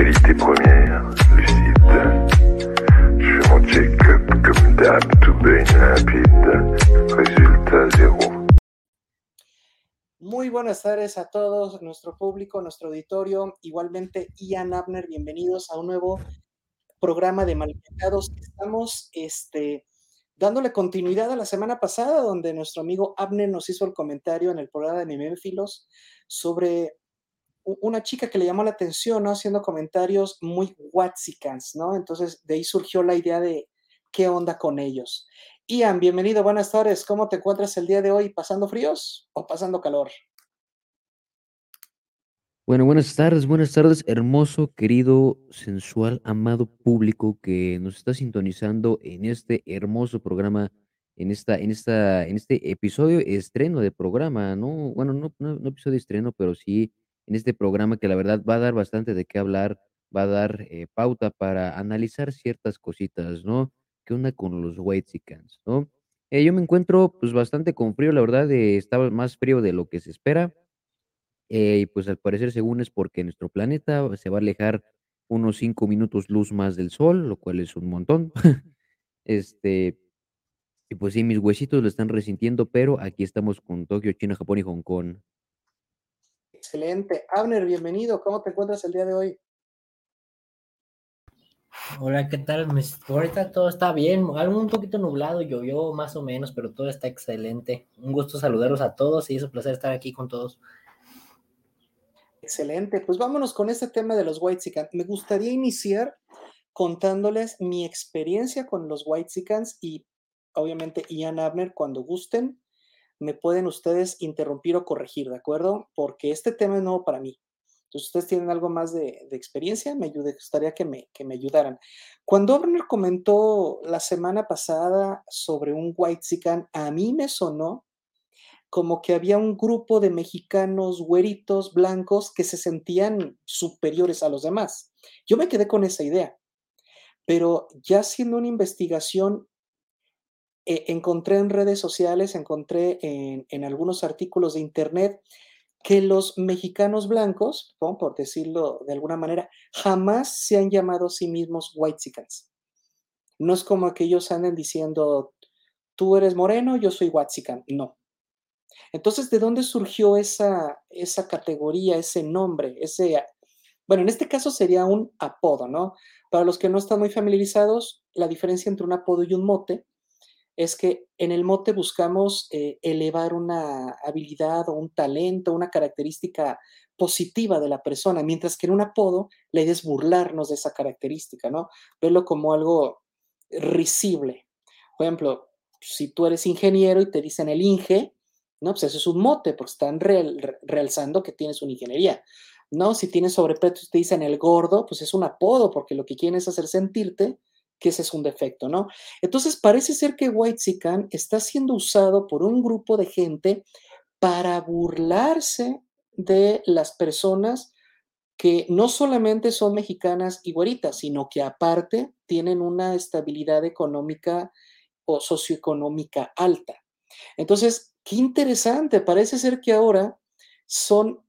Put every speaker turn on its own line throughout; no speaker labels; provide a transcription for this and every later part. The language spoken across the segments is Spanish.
qualité première, lucide. Je mon check-up comme d'hab, tout baigne limpide. Résultat zéro.
Muy buenas tardes a todos, nuestro público, nuestro auditorio. Igualmente, Ian Abner, bienvenidos a un nuevo programa de Malpecados. Estamos este, dándole continuidad a la semana pasada, donde nuestro amigo Abner nos hizo el comentario en el programa de Meméfilos sobre una chica que le llamó la atención, ¿no? Haciendo comentarios muy watsicans, ¿no? Entonces, de ahí surgió la idea de qué onda con ellos. Ian, bienvenido, buenas tardes. ¿Cómo te encuentras el día de hoy? ¿Pasando fríos o pasando calor?
Bueno, buenas tardes, buenas tardes, hermoso, querido, sensual, amado público que nos está sintonizando en este hermoso programa, en esta, en esta, en este episodio estreno de programa, ¿no? Bueno, no, no, no episodio estreno, pero sí en este programa que la verdad va a dar bastante de qué hablar, va a dar eh, pauta para analizar ciertas cositas, ¿no? ¿Qué onda con los Whitexicans, no? Eh, yo me encuentro pues bastante con frío, la verdad, eh, estaba más frío de lo que se espera. eh, y pues al parecer, según es porque nuestro planeta se va a alejar unos cinco minutos luz más del sol, lo cual es un montón. Este, y pues sí, mis huesitos lo están resintiendo, pero aquí estamos con Tokio, China, Japón y Hong Kong.
Excelente. Abner, bienvenido. ¿Cómo te encuentras el día de hoy?
Hola, ¿qué tal? Ahorita todo está bien, algo un poquito nublado, llovió más o menos, pero todo está excelente. Un gusto saludarlos a todos y es un placer estar aquí con todos.
Excelente. Pues vámonos con este tema de los Whitexicans. Me gustaría iniciar contándoles mi experiencia con los Whitexicans y obviamente Ian Abner, cuando gusten, me pueden ustedes interrumpir o corregir, ¿de acuerdo? Porque este tema es nuevo para mí. Entonces, ustedes tienen algo más de, experiencia, me ayude, gustaría que me, que me ayudaran. Cuando Abner comentó la semana pasada sobre un Whitezican, a mí me sonó como que había un grupo de mexicanos güeritos, blancos, que se sentían superiores a los demás. Yo me quedé con esa idea, pero ya haciendo una investigación, eh, encontré en redes sociales, encontré en, algunos artículos de internet que los mexicanos blancos, por decirlo de alguna manera, jamás se han llamado a sí mismos whitexicans. No es como que ellos anden diciendo, tú eres moreno, yo soy whitezican. No. Entonces, ¿de dónde surgió esa, esa categoría, ese nombre, ese, bueno, en este caso sería un apodo, ¿no? Para los que no están muy familiarizados, la diferencia entre un apodo y un mote es que en el mote buscamos eh, elevar una habilidad o un talento, una característica positiva de la persona, mientras que en un apodo la idea burlarnos de esa característica, ¿no? Verlo como algo risible. Por ejemplo, si tú eres ingeniero y te dicen el Inge, ¿no? Pues eso es un mote, porque están real- realzando que tienes una ingeniería. ¿No? Si tienes sobrepeso y te dicen el gordo, pues es un apodo, porque lo que quieren es hacer sentirte que ese es un defecto, ¿no? Entonces parece ser que Whitezican está siendo usado por un grupo de gente para burlarse de las personas que no solamente son mexicanas y güeritas, sino que aparte tienen una estabilidad económica o socioeconómica alta. Entonces, qué interesante, parece ser que ahora son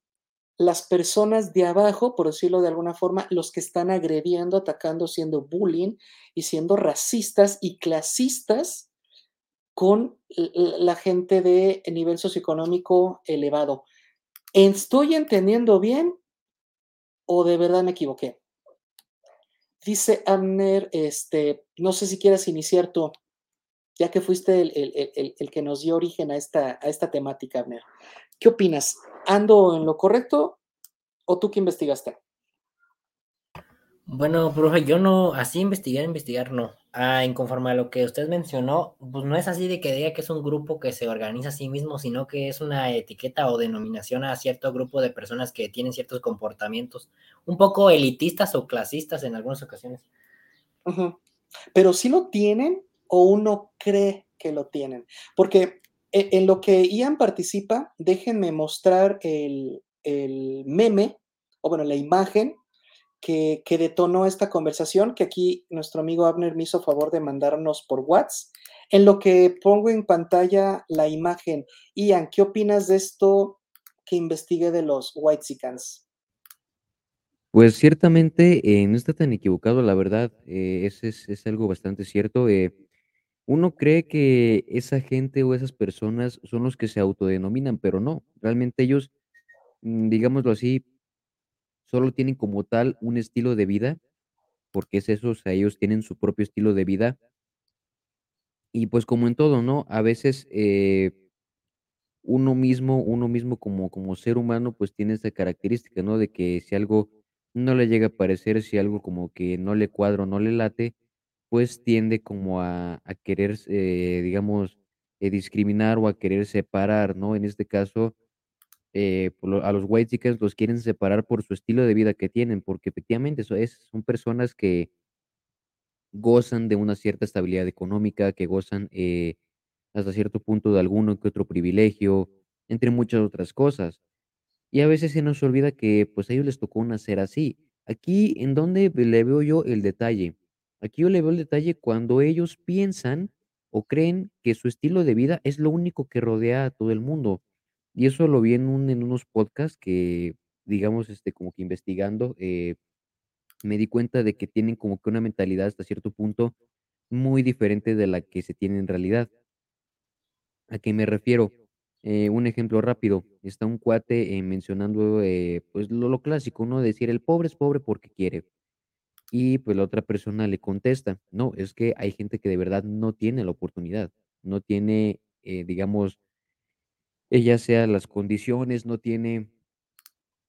las personas de abajo, por decirlo de alguna forma, los que están agrediendo, atacando, siendo bullying y siendo racistas y clasistas con la gente de nivel socioeconómico elevado. ¿Estoy entendiendo bien o de verdad me equivoqué? Dice Amner, este, no sé si quieras iniciar tú, ya que fuiste el, el- el- el- que nos dio origen a esta, a esta temática, Abner. ¿Qué opinas? ¿Ando en lo correcto o tú que investigaste?
Bueno, profe, yo no, así investigar, investigar, no. Ah, en conforme a lo que usted mencionó, pues no es así de que diga que es un grupo que se organiza a sí mismo, sino que es una etiqueta o denominación a cierto grupo de personas que tienen ciertos comportamientos un poco elitistas o clasistas en algunas ocasiones.
Ujú. Pero si lo tienen o uno cree que lo tienen. Porque en lo que Ian participa, déjenme mostrar el, meme, o bueno, la imagen que, detonó esta conversación, que aquí nuestro amigo Abner me hizo favor de mandarnos por WhatsApp. En lo que pongo en pantalla la imagen. Ian, ¿qué opinas de esto que investigué de los Whitexicans?
Pues ciertamente, eh, no está tan equivocado, la verdad, eh, ese es es algo bastante cierto, eh, uno cree que esa gente o esas personas son los que se autodenominan, pero no, realmente ellos, mm, digámoslo así solo tienen como tal un estilo de vida, porque es eso, o sea, ellos tienen su propio estilo de vida y pues como en todo, ¿no? A veces, eh uno mismo uno mismo como como ser humano, pues tiene esa característica, ¿no? De que si algo no le llega a parecer, si algo como que no le cuadra o no le late, pues tiende como a querer, eh, digamos, eh, discriminar o a querer separar, ¿no? En este caso, eh, a los whitexican los quieren separar por su estilo de vida que tienen, porque efectivamente eso es son personas que gozan de una cierta estabilidad económica, que gozan, hasta cierto punto de alguno que otro privilegio, entre muchas otras cosas. Y a veces se nos olvida que, pues, a ellos les tocó nacer así. Aquí, ¿en dónde le veo yo el detalle? Aquí yo le veo el detalle cuando ellos piensan o creen que su estilo de vida es lo único que rodea a todo el mundo. Y eso lo vi en un en unos podcasts que, digamos, este, como que investigando, eh, me di cuenta de que tienen como que una mentalidad hasta cierto punto muy diferente de la que se tiene en realidad. ¿A qué me refiero? Eh, un ejemplo rápido, está un cuate, eh, mencionando, pues, lo lo clásico, ¿no? Decir: "El pobre es pobre porque quiere". Y, pues, la otra persona le contesta: "No, es que hay gente que de verdad no tiene la oportunidad, no tiene, eh, digamos" ya sea las condiciones, no tiene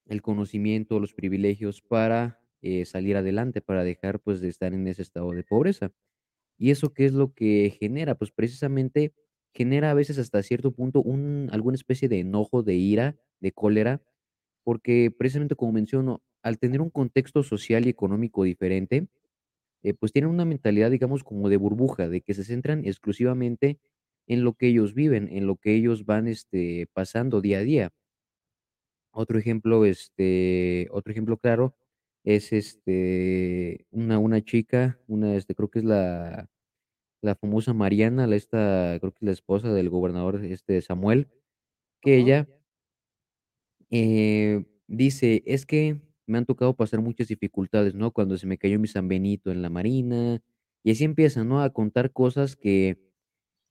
el conocimiento, los privilegios para, eh, salir adelante, para dejar, pues, de estar en ese estado de pobreza. ¿Y eso qué es lo que genera? Pues, precisamente, genera a veces hasta cierto punto un alguna especie de enojo, de ira, de cólera, porque precisamente, como menciono, al tener un contexto social y económico diferente, eh, pues, tienen una mentalidad, digamos, como de burbuja, de que se centran exclusivamente en lo que ellos viven, en lo que ellos van, este, pasando día a día. Otro ejemplo, este, otro ejemplo claro es, este, una una chica, una, este, creo que es la la famosa Mariana, la esta, creo que es la esposa del gobernador, este, Samuel, que ella eh, dice: "Es que me han tocado pasar muchas dificultades, ¿no? Cuando se me cayó mi San Benito en la marina", y así empieza, ¿no? A contar cosas que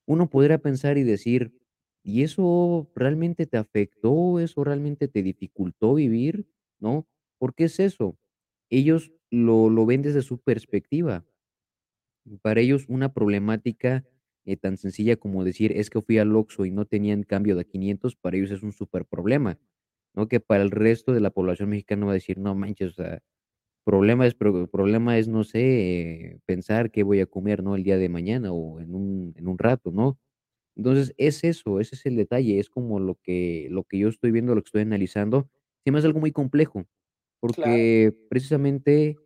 uno podría pensar y decir: "¿Y eso realmente te afectó? ¿Eso realmente te dificultó vivir?", ¿no? ¿Por qué es eso? Ellos lo lo ven desde su perspectiva. Para ellos una problemática, eh, tan sencilla como decir: "Es que fui al Oxxo y no tenían cambio de a 500", para ellos es un superproblema, ¿no? Que para el resto de la población mexicana va a decir: "No manches, o sea, problema es pro problema es, no sé, pensar qué voy a comer, ¿no? El día de mañana o en un en un rato", ¿no? Entonces, es eso, ese es el detalle, es como lo que lo que yo estoy viendo, lo que estoy analizando, se me hace algo muy complejo,
Claro.
porque precisamente,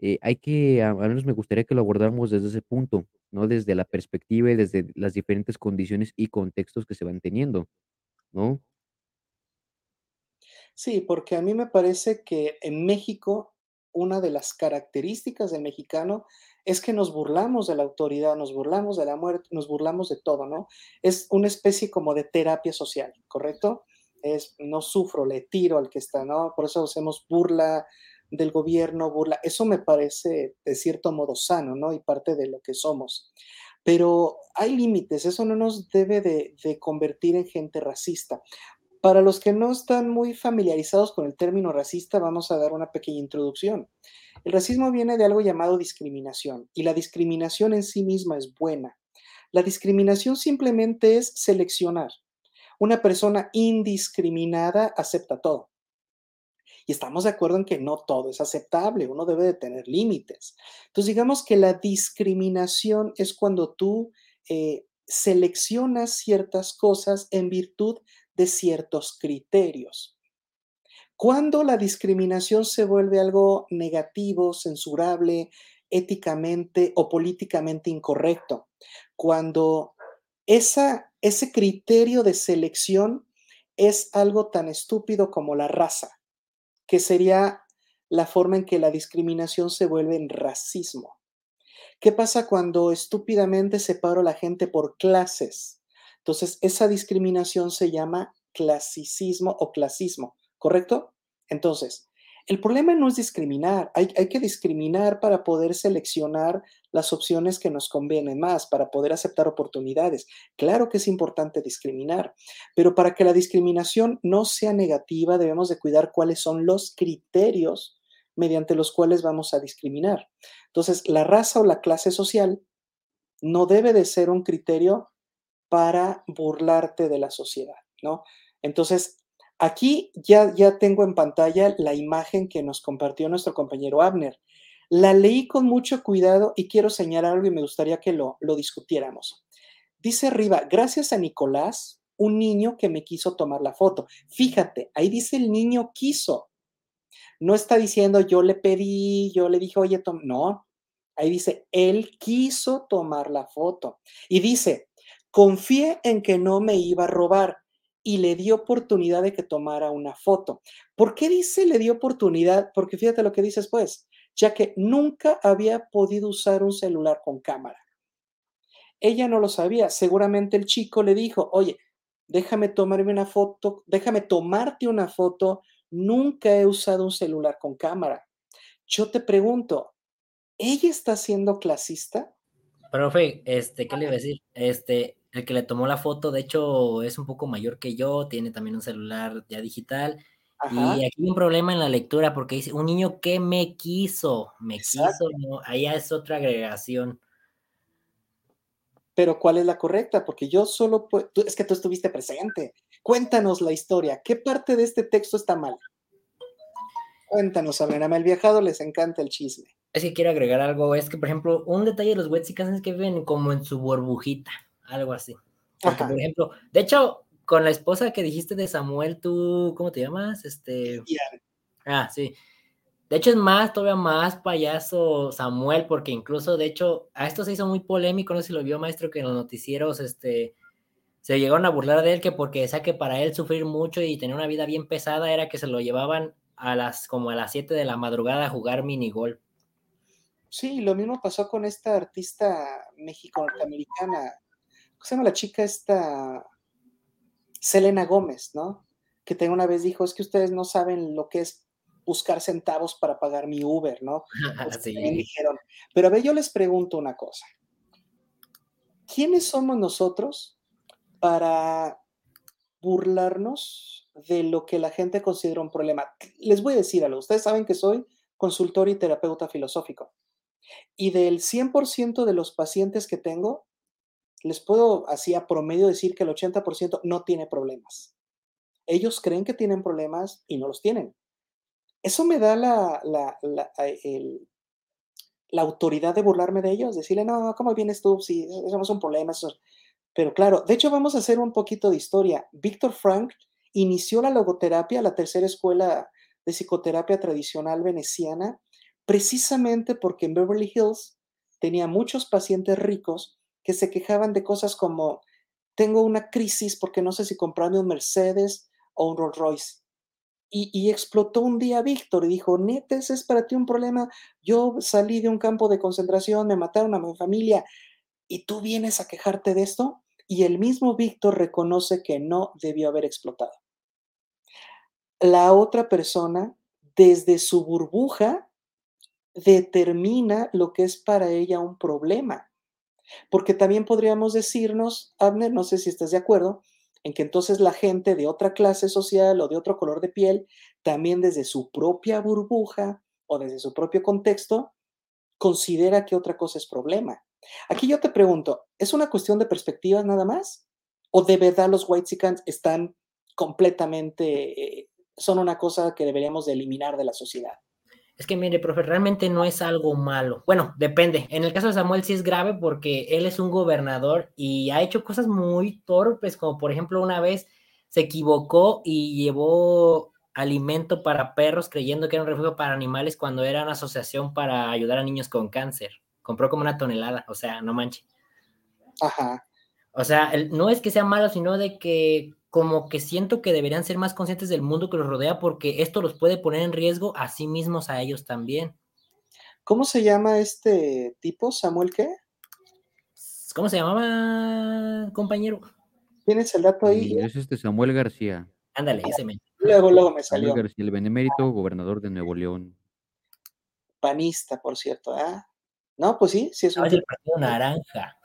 eh, hay que, al menos me gustaría que lo abordáramos desde ese punto, ¿no? Desde la perspectiva y desde las diferentes condiciones y contextos que se van teniendo, ¿no?
Sí, porque a mí me parece que en México, una de las características del mexicano es que nos burlamos de la autoridad, nos burlamos de la muerte, nos burlamos de todo, ¿no? Es una especie como de terapia social, ¿correcto? Es, no sufro, le tiro al que está, ¿no? Por eso hacemos burla del gobierno, burla. Eso me parece de cierto modo sano, ¿no? Y parte de lo que somos. Pero hay límites, eso no nos debe de, de convertir en gente racista. Para los que no están muy familiarizados con el término racista, vamos a dar una pequeña introducción. El racismo viene de algo llamado discriminación y la discriminación en sí misma es buena. La discriminación simplemente es seleccionar. Una persona indiscriminada acepta todo. Y estamos de acuerdo en que no todo es aceptable, uno debe de tener límites. Entonces, digamos que la discriminación es cuando tú eh, seleccionas ciertas cosas en virtud de ciertos criterios. Cuando la discriminación se vuelve algo negativo, censurable, éticamente o políticamente incorrecto, cuando esa, ese criterio de selección es algo tan estúpido como la raza, que sería la forma en que la discriminación se vuelve en racismo. ¿Qué pasa cuando estúpidamente separo a la gente por clases? Entonces, esa discriminación se llama clasicismo o clasismo, ¿correcto? Entonces, El problema no es discriminar, hay, hay, que discriminar para poder seleccionar las opciones que nos convienen más, para poder aceptar oportunidades. Claro que es importante discriminar, pero para que la discriminación no sea negativa debemos de cuidar cuáles son los criterios mediante los cuales vamos a discriminar. Entonces, la raza o la clase social no debe de ser un criterio para burlarte de la sociedad, ¿no? Entonces, aquí ya, ya tengo en pantalla la imagen que nos compartió nuestro compañero Abner. La leí con mucho cuidado y quiero señalar algo y me gustaría que lo, lo discutiéramos. Dice arriba, gracias a Nicolás, un niño que me quiso tomar la foto. Fíjate, ahí dice el niño quiso. No está diciendo yo le pedí, yo le dije, oye, Tom, no. Ahí dice, él quiso tomar la foto. Y dice, confié en que no me iba a robar y le dio oportunidad de que tomara una foto. ¿Por qué dice le dio oportunidad? Porque fíjate lo que dice después, ya que nunca había podido usar un celular con cámara. Ella no lo sabía. Seguramente el chico le dijo, oye, déjame tomarme una foto, déjame tomarte una foto Nunca he usado un celular con cámara. Yo te pregunto, ¿ella está siendo clasista?
Profe, este, ¿qué le iba a decir? Este, el que le tomó la foto, de hecho, es un poco mayor que yo, tiene también un celular ya digital. Ajá. Y aquí hay un problema en la lectura porque dice, un niño que me quiso, me Exacto. quiso, no, allá es otra agregación.
Pero ¿cuál es la correcta? Porque yo solo, puedo, es que tú estuviste presente. Cuéntanos la historia. ¿Qué parte de este texto está mal? Cuéntanos, a el viajado les encanta el chisme.
Es que quiero agregar algo. Es que, por ejemplo, un detalle de los Wetsicans es que viven como en su burbujita, algo así. Porque, por ejemplo, de hecho, con la esposa que dijiste de Samuel, tú, ¿cómo te llamas? Este. Ah, sí. De hecho, es más, todavía más payaso Samuel, porque incluso, de hecho, a esto se hizo muy polémico, no sé si lo vio, maestro, que en los noticieros, este, se llegaron a burlar de él que porque decía que para él sufrir mucho y tener una vida bien pesada era que se lo llevaban a las como a las 7 de la madrugada a jugar minigol.
Sí, lo mismo pasó con esta artista mexicano-norteamericana, ¿cómo se llama la chica esta? Selena Gómez, ¿no? Que tengo una vez dijo, es que ustedes no saben lo que es buscar centavos para pagar mi Uber, ¿no? sí. dijeron. Pero a ver, yo les pregunto una cosa. ¿Quiénes somos nosotros para burlarnos de lo que la gente considera un problema. Les voy a decir algo, ustedes saben que soy consultor y terapeuta filosófico. Y del 100% de los pacientes que tengo, les puedo así a promedio decir que el 80% no tiene problemas. Ellos creen que tienen problemas y no los tienen. Eso me da la, la, la autoridad de burlarme de ellos, decirle, no, ¿cómo vienes tú? Si no es un problema, pero claro, de hecho vamos a hacer un poquito de historia. Víctor Frank inició la logoterapia, la tercera escuela de psicoterapia tradicional veneciana, precisamente porque en Beverly Hills tenía muchos pacientes ricos que se quejaban de cosas como, tengo una crisis porque no sé si comprarme un Mercedes o un Rolls Royce. Y, explotó un día Víctor y dijo, neta, es para ti un problema. Yo salí de un campo de concentración, me mataron a mi familia y tú vienes a quejarte de esto y el mismo Víctor reconoce que no debió haber explotado. La otra persona, desde su burbuja, determina lo que es para ella un problema. Porque también podríamos decirnos, Abner, no sé si estás de acuerdo, en que entonces la gente de otra clase social o de otro color de piel, también desde su propia burbuja o desde su propio contexto, considera que otra cosa es problema. Aquí yo te pregunto, ¿es una cuestión de perspectivas nada más? ¿O de verdad los Whitexicans están completamente, eh, son una cosa que deberíamos de eliminar de la sociedad?
Es que mire, profe, realmente no es algo malo. Bueno, depende. En el caso de Samuel sí es grave porque él es un gobernador y ha hecho cosas muy torpes, como por ejemplo una vez se equivocó y llevó alimento para perros creyendo que era un refugio para animales cuando era una asociación para ayudar a niños con cáncer compró como una tonelada, o sea, no manche.
Ajá.
O sea, no es que sea malo, sino de que como que siento que deberían ser más conscientes del mundo que los rodea porque esto los puede poner en riesgo a sí mismos, a ellos también.
¿Cómo se llama este tipo, Samuel qué?
¿Cómo se llamaba, compañero?
¿Tienes el dato ahí?
es este Samuel García.
Ándale, ese me.
Luego, luego me
Samuel
salió.
García, el benemérito gobernador de Nuevo León.
Panista, por cierto, ¿ah? No, pues sí, sí es
Ah,
un
es el
tipo
partido naranja.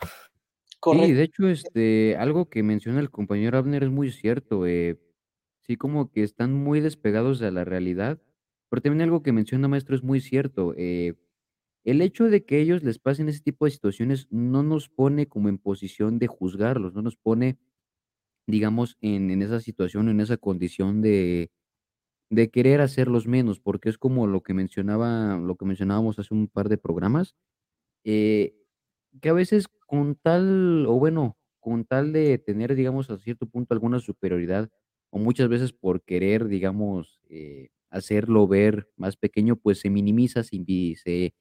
Sí,
correcto.
de hecho, este, algo que menciona el compañero Abner es muy cierto. eh, sí, como que están muy despegados de la realidad, pero también algo que menciona maestro es muy cierto. eh, el hecho de que ellos les pasen ese tipo de situaciones no nos pone como en posición de juzgarlos, no nos pone, digamos, en, en esa situación, en esa condición de, de querer hacerlos menos, porque es como lo que mencionaba, lo que mencionábamos hace un par de programas eh, que a veces con tal, o bueno, con tal de tener, digamos, a cierto punto alguna superioridad, o muchas veces por querer, digamos, eh, hacerlo ver más pequeño, pues se minimiza, se, invi- se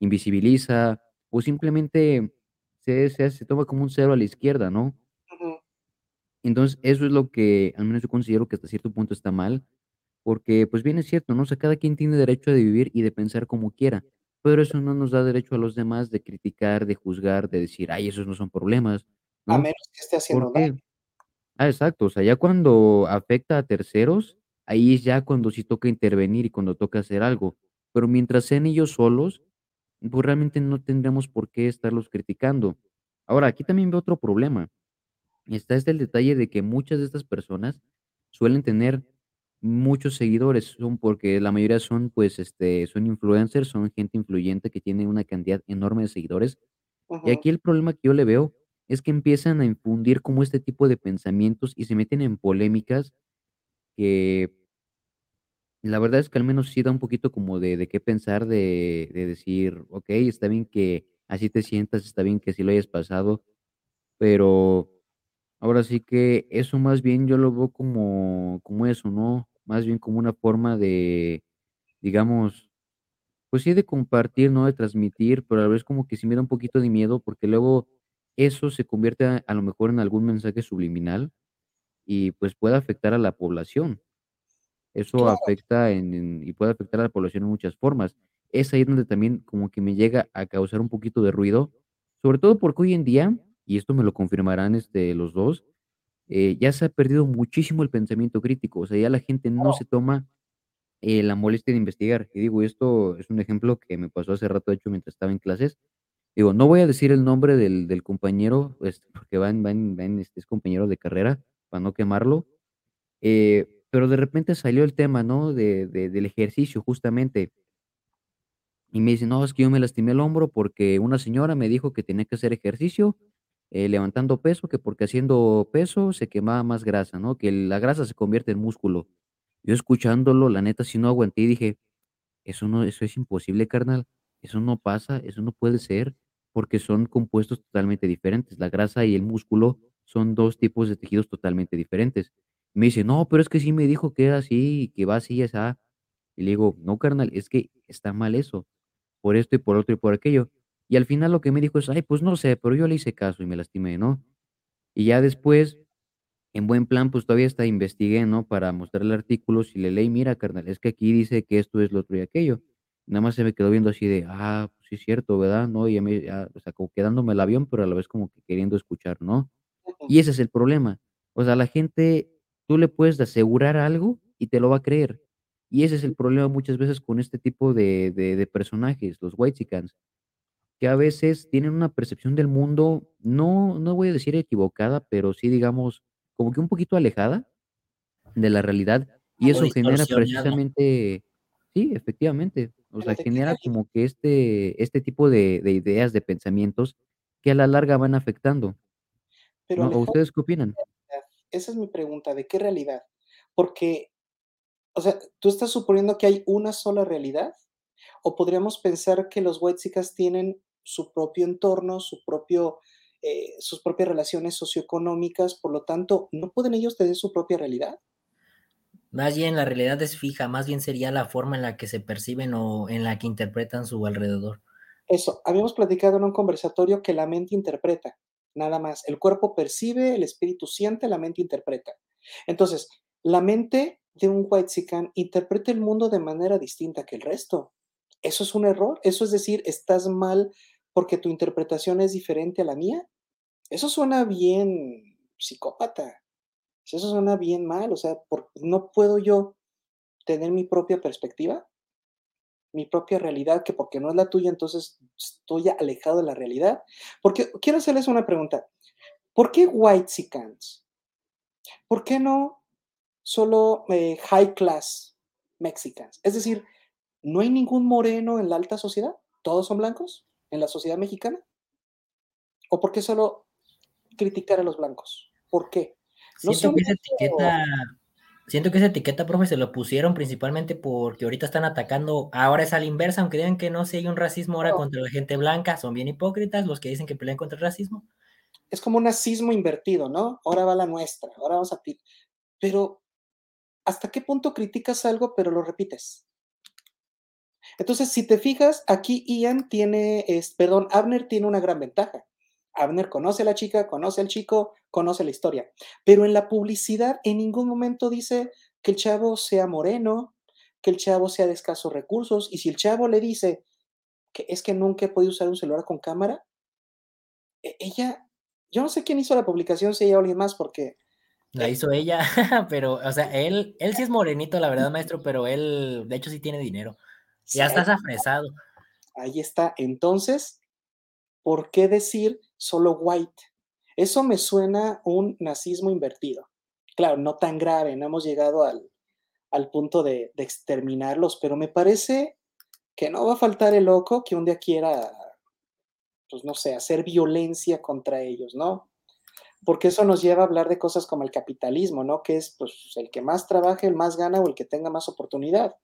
invisibiliza, o simplemente se, se, se toma como un cero a la izquierda, ¿no?
Ujú.
Entonces, eso es lo que al menos yo considero que hasta cierto punto está mal, porque pues bien es cierto, ¿no? O sea, cada quien tiene derecho de vivir y de pensar como quiera, pero eso no nos da derecho a los demás de criticar, de juzgar, de decir, ay, esos no son problemas,
A
¿no?
menos que esté haciendo daño.
Ah, exacto, o sea, ya cuando afecta a terceros, ahí es ya cuando sí toca intervenir y cuando toca hacer algo, pero mientras sean ellos solos, pues realmente no tendremos por qué estarlos criticando. Ahora, aquí también veo otro problema. Está este el detalle de que muchas de estas personas suelen tener muchos seguidores, son porque la mayoría son, pues, este, son influencers, son gente influyente que tiene una cantidad enorme de seguidores. Y aquí el problema que yo le veo es que empiezan a infundir como este tipo de pensamientos y se meten en polémicas que la verdad es que al menos sí da un poquito como de, de qué pensar, de, de decir, ok, está bien que así te sientas, está bien que así lo hayas pasado, pero Ahora sí que eso más bien yo lo veo como como eso, ¿no? Más bien como una forma de, digamos, pues sí, de compartir, ¿no? De transmitir, pero a la vez como que sí me da un poquito de miedo, porque luego eso se convierte a a lo mejor en algún mensaje subliminal y, pues, puede afectar a la población. Eso
Claro,
afecta en en y puede afectar a la población en muchas formas. Es ahí donde también como que me llega a causar un poquito de ruido, sobre todo porque hoy en día, y esto me lo confirmarán, este, los 2 eh, ya se ha perdido muchísimo el pensamiento crítico, o sea, ya la gente no se toma, eh, la molestia de investigar. Y digo, esto es un ejemplo que me pasó hace rato, de hecho, mientras estaba en clases. Digo, no voy a decir el nombre del del compañero, pues, porque va en va en va en, este, es compañero de carrera, para no quemarlo, eh, pero de repente salió el tema, ¿no? De de del ejercicio, justamente. Y me dice: "No, es que yo me lastimé el hombro porque una señora me dijo que tenía que hacer ejercicio, eh, levantando peso, que porque haciendo peso se quemaba más grasa, ¿no? Que la grasa se convierte en músculo". Yo escuchándolo, la neta, sí no aguanté y dije: "Eso no eso es imposible, carnal, eso no pasa, eso no puede ser", porque son compuestos totalmente diferentes. La grasa y el músculo son 2 tipos de tejidos totalmente diferentes. Me dice: "No, pero es que sí me dijo que era así, que va así y asá". Y le digo: "No, carnal, es que está mal eso" por esto y por otro y por aquello. Y al final lo que me dijo es: "Ay, pues no sé, pero yo le hice caso y me lastimé", ¿no? Y ya después, en buen plan, pues todavía hasta investigué, ¿no? Para mostrarle artículos y le leí: "Mira, carnal, es que aquí dice que esto es lo otro y aquello". Nada más se me quedó viendo así de: "Ah, pues sí es cierto, ¿verdad?", ¿no? Y a mí, ah, o sea, como que dándome el avión, pero a la vez como que queriendo escuchar, ¿no? Y ese es el problema. O sea, la gente, tú le puedes asegurar algo y te lo va a creer. Y ese es el problema muchas veces con este tipo de de de personajes, los whitexicans que a veces tienen una percepción del mundo, no no voy a decir equivocada, pero sí, digamos, como que un poquito alejada de la realidad, y eso genera precisamente sí, efectivamente, o sea, genera como que este este tipo de de ideas, de pensamientos que a la larga van afectando,
pero
¿no? ¿O
Alejandro,
ustedes qué opinan?
esa es mi pregunta, ¿de qué realidad? Porque, o sea, ¿tú estás suponiendo que hay una sola realidad? ¿O podríamos pensar que los whitexicans tienen su propio entorno, su propio, eh, sus propias relaciones socioeconómicas, por lo tanto, ¿no pueden ellos tener su propia realidad?
Más bien la realidad es fija, más bien sería la forma en la que se perciben o en la que interpretan su alrededor.
Eso, habíamos platicado en un conversatorio que la mente interpreta, nada más. El cuerpo percibe, el espíritu siente, la mente interpreta. Entonces, la mente de un whitexican interpreta el mundo de manera distinta que el resto. ¿Eso es un error? ¿Eso es decir, estás mal porque tu interpretación es diferente a la mía? Eso suena bien psicópata. Eso suena bien mal, o sea, ¿no puedo yo tener mi propia perspectiva? Mi propia realidad, que porque no es la tuya, entonces estoy alejado de la realidad. Porque quiero hacerles una pregunta, ¿por qué whitexicans? ¿Por qué no solo, eh, high class mexicans? Es decir, ¿no hay ningún moreno en la alta sociedad? ¿Todos son blancos en la sociedad mexicana? ¿O por qué solo criticar a los blancos? ¿Por qué? No
Siento que esa etiqueta siento que esa etiqueta, profe, se lo pusieron principalmente porque ahorita están atacando ahora es a la inversa, aunque digan que no, si hay un racismo ahora
No.
contra la gente blanca, son bien hipócritas los que dicen que pelean contra el racismo.
Es como un nazismo invertido, ¿no? Ahora va la nuestra, ahora vamos a ti pero, ¿hasta qué punto criticas algo, pero lo repites? Entonces, si te fijas, aquí Ian tiene, es perdón, Abner tiene una gran ventaja. Abner conoce a la chica, conoce al chico, conoce la historia, pero en la publicidad en ningún momento dice que el chavo sea moreno, que el chavo sea de escasos recursos, y si el chavo le dice que es que nunca he podido usar un celular con cámara e ella yo no sé quién hizo la publicación, si ella o alguien más, porque
La hizo ella, pero, o sea, él él sí es morenito, la verdad, maestro, pero él, de hecho, sí tiene dinero. Ya
ahí
está hasta
está.
fresado.
Ahí está. Entonces, ¿por qué decir solo white? Eso me suena un nazismo invertido. Claro, no tan grave, no hemos llegado al al punto de de exterminarlos, pero me parece que no va a faltar el loco que un día quiera, pues, no sé, hacer violencia contra ellos, ¿no? Porque eso nos lleva a hablar de cosas como el capitalismo, ¿no? Que es, pues, el que más trabaje, el más gana o el que tenga más oportunidad.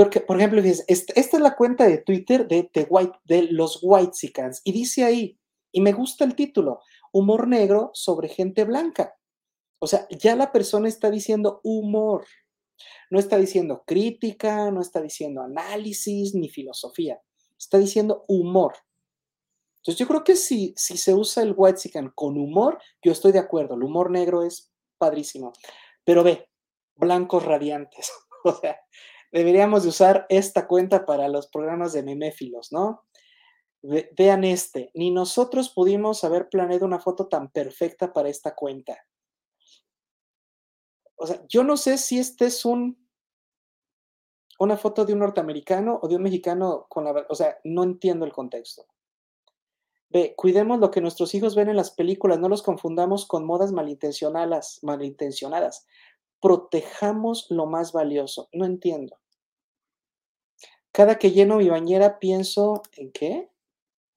Porque, por ejemplo, esta es la cuenta de Twitter de white de los whitexicans, y dice ahí, y me gusta el título, humor negro sobre gente blanca. O sea, ya la persona está diciendo humor, no está diciendo crítica, no está diciendo análisis, ni filosofía, está diciendo humor. Entonces, yo creo que si si se usa el whitexican con humor, yo estoy de acuerdo, el humor negro es padrísimo. Pero ve, blancos radiantes, o sea, deberíamos de usar esta cuenta para los programas de meméfilos, ¿no? Ve vean este, ni nosotros pudimos haber planeado una foto tan perfecta para esta cuenta. O sea, yo no sé si este es un una foto de un norteamericano o de un mexicano con la o sea, no entiendo el contexto. Ve, cuidemos lo que nuestros hijos ven en las películas, no los confundamos con modas malintencionalas malintencionadas. Protejamos lo más valioso, no entiendo. Cada que lleno mi bañera pienso, ¿en qué?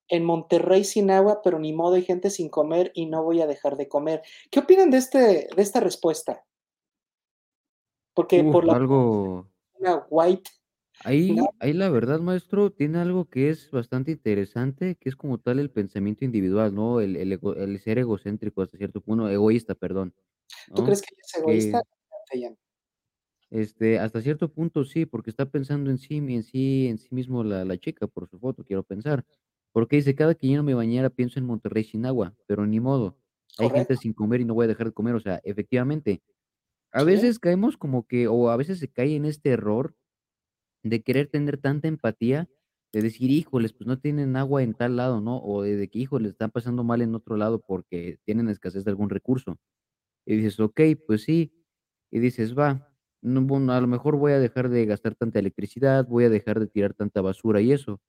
En Monterrey sin agua, pero ni modo, hay gente sin comer y no voy a dejar de comer. ¿Qué opinan de este de esta respuesta? Porque
Uf,
por la
algo
una white
Ahí
¿no?
ahí la verdad, maestro, tiene algo que es bastante interesante, que es como tal el pensamiento individual, ¿no? El el ego el ser egocéntrico hasta cierto punto, egoísta, perdón,
¿Tú crees que es egoísta?
Este, hasta cierto punto sí, porque está pensando en sí en sí en sí mismo la la chica por su foto, quiero pensar. Porque dice: "Cada que lleno mi bañera pienso en Monterrey sin agua, pero ni modo, hay gente sin comer y no voy a dejar de comer", o sea, efectivamente, a
Sí.
veces caemos como que o a veces se cae en este error de querer tener tanta empatía, de decir: "Híjoles, pues no tienen agua en tal lado", ¿no? O de de que: "Híjole, están pasando mal en otro lado porque tienen escasez de algún recurso". Y dices: "Okey, pues sí", y dices: "Va, no, bueno, a lo mejor voy a dejar de gastar tanta electricidad, voy a dejar de tirar tanta basura y eso".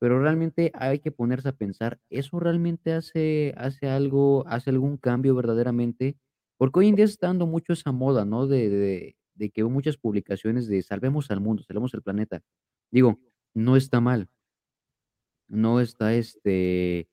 Pero realmente hay que ponerse a pensar, ¿eso realmente hace hace algo hace algún cambio verdaderamente? Porque hoy en día se está dando mucho esa moda, ¿no? De de de que muchas publicaciones de salvemos al mundo, salvemos el planeta. Digo, no está mal. No está, este,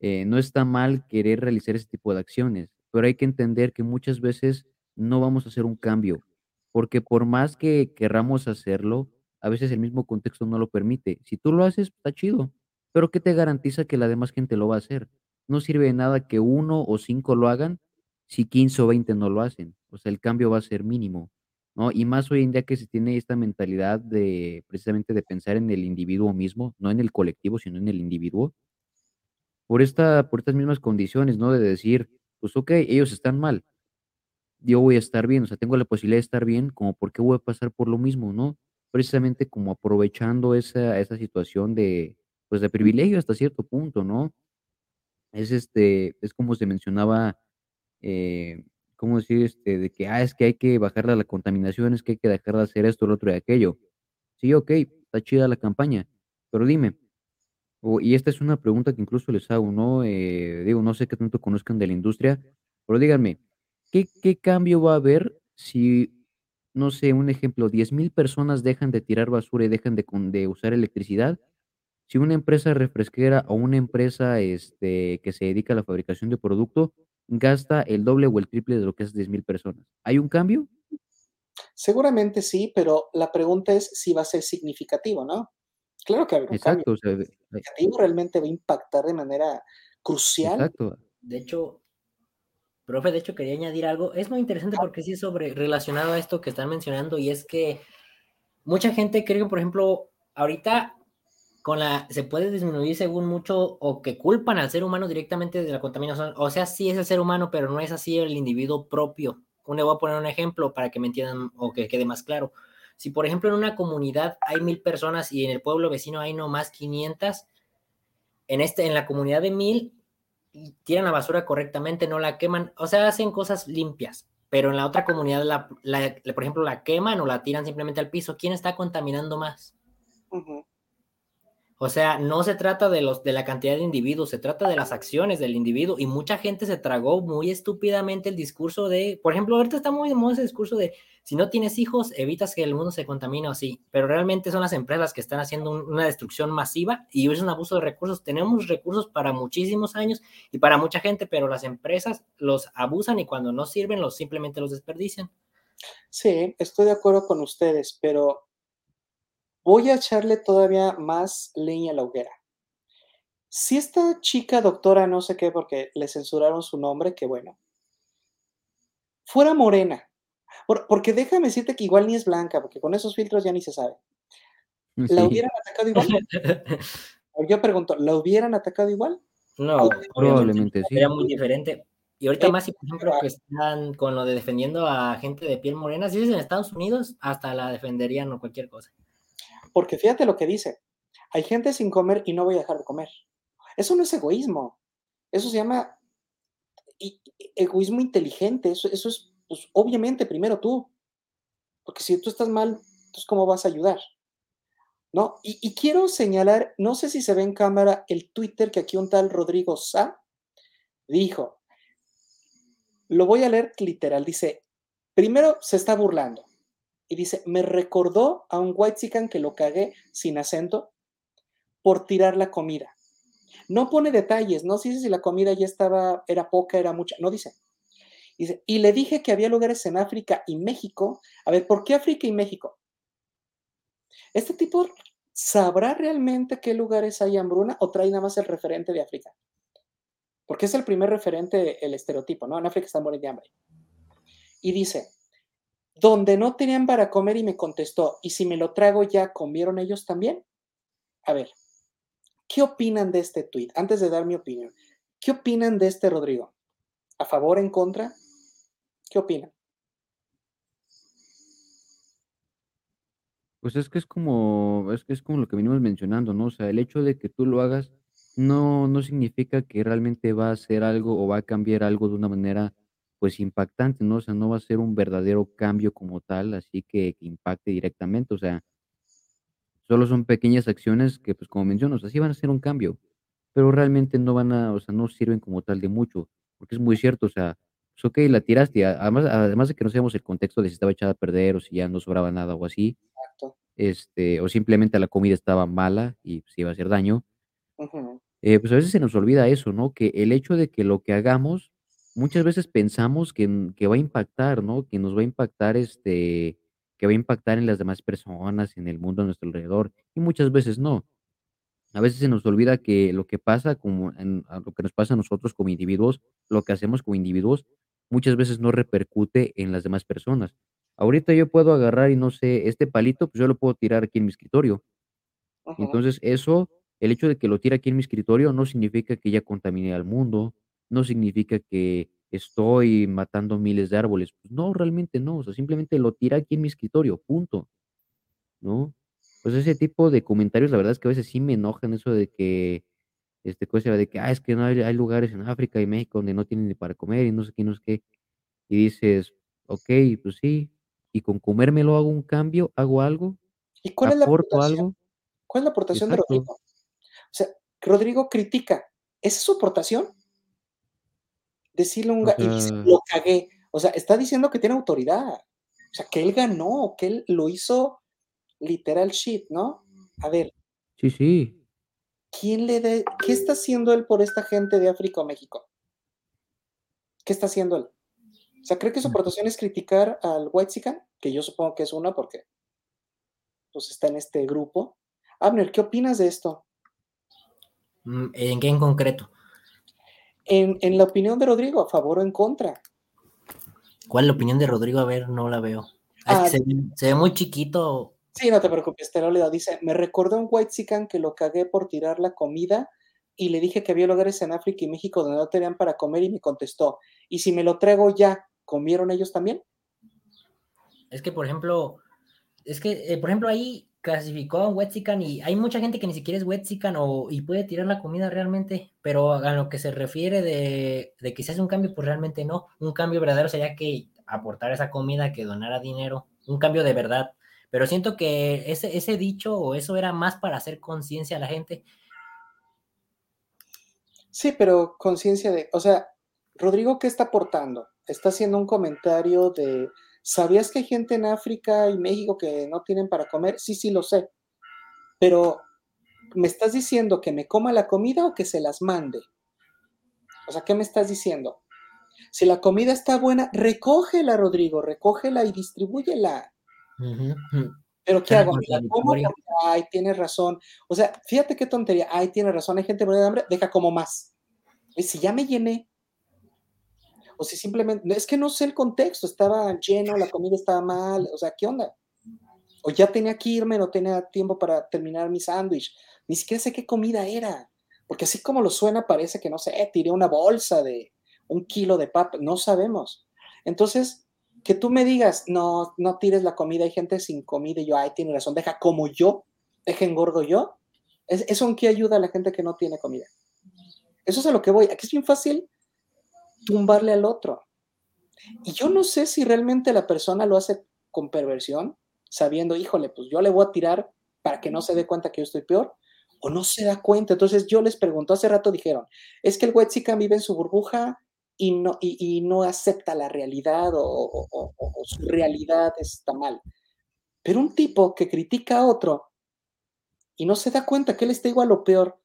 eh, no está mal querer realizar ese tipo de acciones, pero hay que entender que muchas veces no vamos a hacer un cambio, porque por más que querramos hacerlo, a veces el mismo contexto no lo permite. Si tú lo haces, está chido, pero ¿qué te garantiza que la demás gente lo va a hacer? No sirve de nada que 1 o 5 lo hagan, si 15 o 20 no lo hacen. O sea, el cambio va a ser mínimo, ¿no? Y más hoy en día que se tiene esta mentalidad de, precisamente, de pensar en el individuo mismo, no en el colectivo, sino en el individuo. Por esta por estas mismas condiciones, ¿no? De decir, pues okey, ellos están mal yo voy a estar bien, o sea, tengo la posibilidad de estar bien, como por qué voy a pasar por lo mismo, ¿no? Precisamente como aprovechando esa esa situación de, pues, de privilegio hasta cierto punto, ¿no? Es, este, es como se mencionaba, eh, ¿cómo decir? Este, de que, ah, es que hay que bajarle la contaminación, es que hay que dejar de hacer esto, lo otro y aquello. Sí, okey, está chida la campaña, pero dime, o y esta es una pregunta que incluso les hago, ¿no? Eh, digo, no sé qué tanto conozcan de la industria, pero díganme, ¿qué qué cambio va a haber si, no sé, un ejemplo, 10,000 personas dejan de tirar basura y dejan de con de usar electricidad? Si una empresa refresquera o una empresa, este, que se dedica a la fabricación de producto, gasta el doble o el triple de lo que esas 10,000 personas, ¿hay un cambio?
Seguramente sí, pero la pregunta es si va a ser significativo, ¿no? Claro que va a haber un cambio.
Exacto, o sea, de
Significativo realmente va a impactar de manera crucial.
exacto.
De hecho, profe, de hecho quería añadir algo. Es muy interesante porque sí es sobre relacionado a esto que están mencionando y es que mucha gente cree que, por ejemplo, ahorita con la se puede disminuir según mucho o que culpan al ser humano directamente de la contaminación. O sea, sí es el ser humano, pero no es así el individuo propio. Le voy a poner un ejemplo para que me entiendan o que quede más claro. Si, por ejemplo, en una comunidad hay 1000 personas y en el pueblo vecino hay no más 500, en este en la comunidad de 1000 tiran la basura correctamente, no la queman, o sea, hacen cosas limpias, pero en la otra comunidad la la por ejemplo, la queman o la tiran simplemente al piso, ¿quién está contaminando más? O sea, no se trata de los de la cantidad de individuos, se trata de las acciones del individuo, y mucha gente se tragó muy estúpidamente el discurso de, por ejemplo, ahorita está muy de moda ese discurso de si no tienes hijos, evitas que el mundo se contamine así, pero realmente son las empresas que están haciendo un una destrucción masiva y es un abuso de recursos. Tenemos recursos para muchísimos años y para mucha gente, pero las empresas los abusan y cuando no sirven, los simplemente los desperdician.
Sí, estoy de acuerdo con ustedes, pero voy a echarle todavía más leña a la hoguera. Si esta chica doctora, no sé qué, porque le censuraron su nombre, qué bueno. Fuera morena, por porque déjame decirte que igual ni es blanca, porque con esos filtros ya ni se sabe.
Mm,
¿La
sí.
hubieran atacado igual? Yo pregunto, ¿la hubieran atacado igual?
No,
Probablemente sí.
sería muy diferente. Y ahorita
Eh,
más, si por ejemplo, que están con lo de defendiendo a gente de piel morena, si es en Estados Unidos, hasta la defenderían o cualquier cosa.
Porque fíjate lo que dice, hay gente sin comer y no voy a dejar de comer. Eso no es egoísmo, eso se llama egoísmo inteligente, eso eso es, pues, obviamente, primero tú. Porque si tú estás mal, entonces, ¿cómo vas a ayudar? ¿No? Y quiero señalar, no sé si se ve en cámara el Twitter que aquí un tal Rodrigo Sá dijo. Lo voy a leer literal, dice, primero se está burlando y dice: "Me recordó a un whitexican que lo cagué", sin acento, "por tirar la comida". No pone detalles, no dice si la comida ya estaba era poca, era mucha, no dice. "Y le dije que había lugares en África y México". A ver, ¿por qué África y México? ¿Este tipo sabrá realmente qué lugares hay hambruna o trae nada más el referente de África? Porque es el primer referente, el estereotipo, ¿no? En África están mueren de hambre. Y dice: "Donde no tenían para comer", y me contestó: "¿Y si me lo trago ya comieron ellos también?". A ver, ¿qué opinan de este tuit? Antes de dar mi opinión, ¿qué opinan de este Rodrigo? ¿A favor, en contra? ¿Qué opinan?
Pues es que es como es que es como lo que venimos mencionando, ¿no? O sea, el hecho de que tú lo hagas no no significa que realmente va a hacer algo o va a cambiar algo de una manera, pues, impactante, ¿no? O sea, no va a ser un verdadero cambio como tal, así que impacte directamente, o sea solo son pequeñas acciones que, pues, como menciono, o sea, sí van a hacer un cambio, pero realmente no van a o sea, no sirven como tal de mucho, porque es muy cierto, o sea, pues, okey, la tiraste, además además de que no sabemos el contexto de si estaba echada a perder o si ya no sobraba nada o así,
Exacto.
este, o simplemente la comida estaba mala y, pues, iba a hacer daño. Eh, pues, a veces se nos olvida eso, ¿no? Que el hecho de que lo que hagamos, muchas veces pensamos que, mm, que va a impactar, ¿no? Que nos va a impactar, este, que va a impactar en las demás personas, en el mundo a nuestro alrededor, y muchas veces no. A veces se nos olvida que lo que pasa como en lo que nos pasa a nosotros como individuos, lo que hacemos como individuos, muchas veces no repercute en las demás personas. Ahorita yo puedo agarrar y no sé, este palito, pues, yo lo puedo tirar aquí en mi escritorio. Entonces, eso, el hecho de que lo tire aquí en mi escritorio no significa que ya contaminé al mundo, no significa que estoy matando miles de árboles. Pues no, realmente no, o sea, simplemente lo tiré aquí en mi escritorio, punto, ¿no? Pues ese tipo de comentarios, la verdad es que a veces sí me enojan eso de que, este, cosa de que: "Ah, es que no hay hay lugares en África y México donde no tienen ni para comer y no sé qué, no sé qué". y dices, ok, pues sí, y con comérmelo hago un cambio, hago algo,
¿Y cuál es la
algo,
¿Cuál es la aportación de
exacto,
Rodrigo? O sea, Rodrigo critica. ¿Esa es su aportación? Decirle un ga y dice: "Lo cagué". O sea, está diciendo que tiene autoridad. O sea, que él ganó, que él lo hizo literal shit, ¿no? A ver,
sí, sí,
¿quién le de qué está haciendo él por esta gente de África o México? ¿Qué está haciendo él? O sea, ¿cree que su aportación es criticar al Whitexican? Que yo supongo que es una porque, pues, está en este grupo. Abner, ¿qué opinas de esto?
Mm, ¿En qué en concreto?
En en la opinión de Rodrigo, ¿a favor o en contra?
¿Cuál es la opinión de Rodrigo? A ver, no la veo. Ah, es que se, ve- se ve muy chiquito.
Sí, no te preocupes, te lo leo. Dice: "Me recordó un Whitexican que lo cagué por tirar la comida y le dije que había lugares en África y México donde no tenían para comer y me contestó: "¿Y si me lo traigo ya, comieron ellos también?".
Es que, por ejemplo, es que, eh, por ejemplo, ahí clasificó a un Wexican y hay mucha gente que ni siquiera es Wexican o y puede tirar la comida realmente, pero a lo que se refiere de, de que se hace un cambio, pues realmente no. Un cambio verdadero sería que aportar esa comida, que donara dinero, un cambio de verdad. Pero siento que ese, dicho o eso era más para hacer conciencia a la gente.
Sí, pero conciencia de, o sea, Rodrigo, ¿qué está aportando? Está haciendo un comentario de, ¿sabías que hay gente en África y México que no tienen para comer? Sí, sí, lo sé. Pero, ¿me estás diciendo que me coma la comida o que se las mande? O sea, ¿qué me estás diciendo? Si la comida está buena, recógela, Rodrigo, recógela y distribúyela. Pero ¿qué hago?
Contradictorio.
porque, ay, tienes razón. O sea, fíjate qué tontería. Ay, tienes razón, hay gente de hambre, deja como más. Y si ya me llené, o si simplemente, es que no sé el contexto, estaba lleno, la comida estaba mal, o sea, ¿qué onda? O ya tenía que irme, no tenía tiempo para terminar mi sándwich, ni siquiera sé qué comida era, porque así como lo suena, parece que, no sé, tiré una bolsa de un kilo de papa, no sabemos. Entonces, que tú me digas, no, no tires la comida, hay gente sin comida, y yo, ay, tiene razón, deja como yo, deja engordo yo. ¿Es- ¿Eso en qué ayuda a la gente que no tiene comida? Eso es a lo que voy. Aquí es bien fácil tumbarle al otro. Y yo no sé si realmente la persona lo hace con perversión, sabiendo, híjole, pues yo le voy a tirar para que no se dé cuenta que yo estoy peor, o no se da cuenta. Entonces yo les pregunto, hace rato dijeron, es que el Wexican vive en su burbuja y no, y, y no acepta la realidad o, o- o- o su realidad está mal. Pero un tipo que critica a otro y no se da cuenta que él está igual o peor,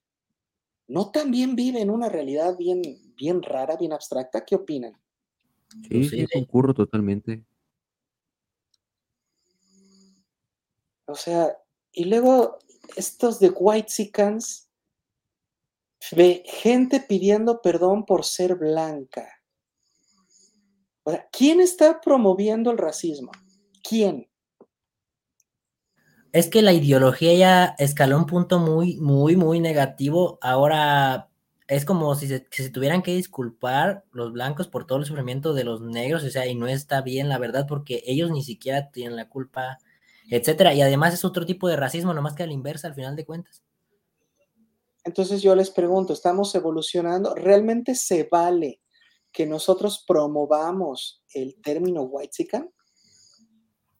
¿no también vive en una realidad bien, bien rara, bien abstracta? ¿Qué opinan?
sí, sí, concurro totalmente.
O sea, y luego estos de Whitexicans, ve gente pidiendo perdón por ser blanca. O sea, ¿quién está promoviendo el racismo? ¿Quién?
Es que la ideología ya escaló un punto muy, muy, muy negativo. Ahora es como si se, que se tuvieran que disculpar los blancos por todo el sufrimiento de los negros, o sea, y no está bien, la verdad, porque ellos ni siquiera tienen la culpa, etcétera. Y además es otro tipo de racismo, nomás que a la inversa, al final de cuentas.
Entonces yo les pregunto, ¿estamos evolucionando? ¿Realmente se vale que nosotros promovamos el término whitezican?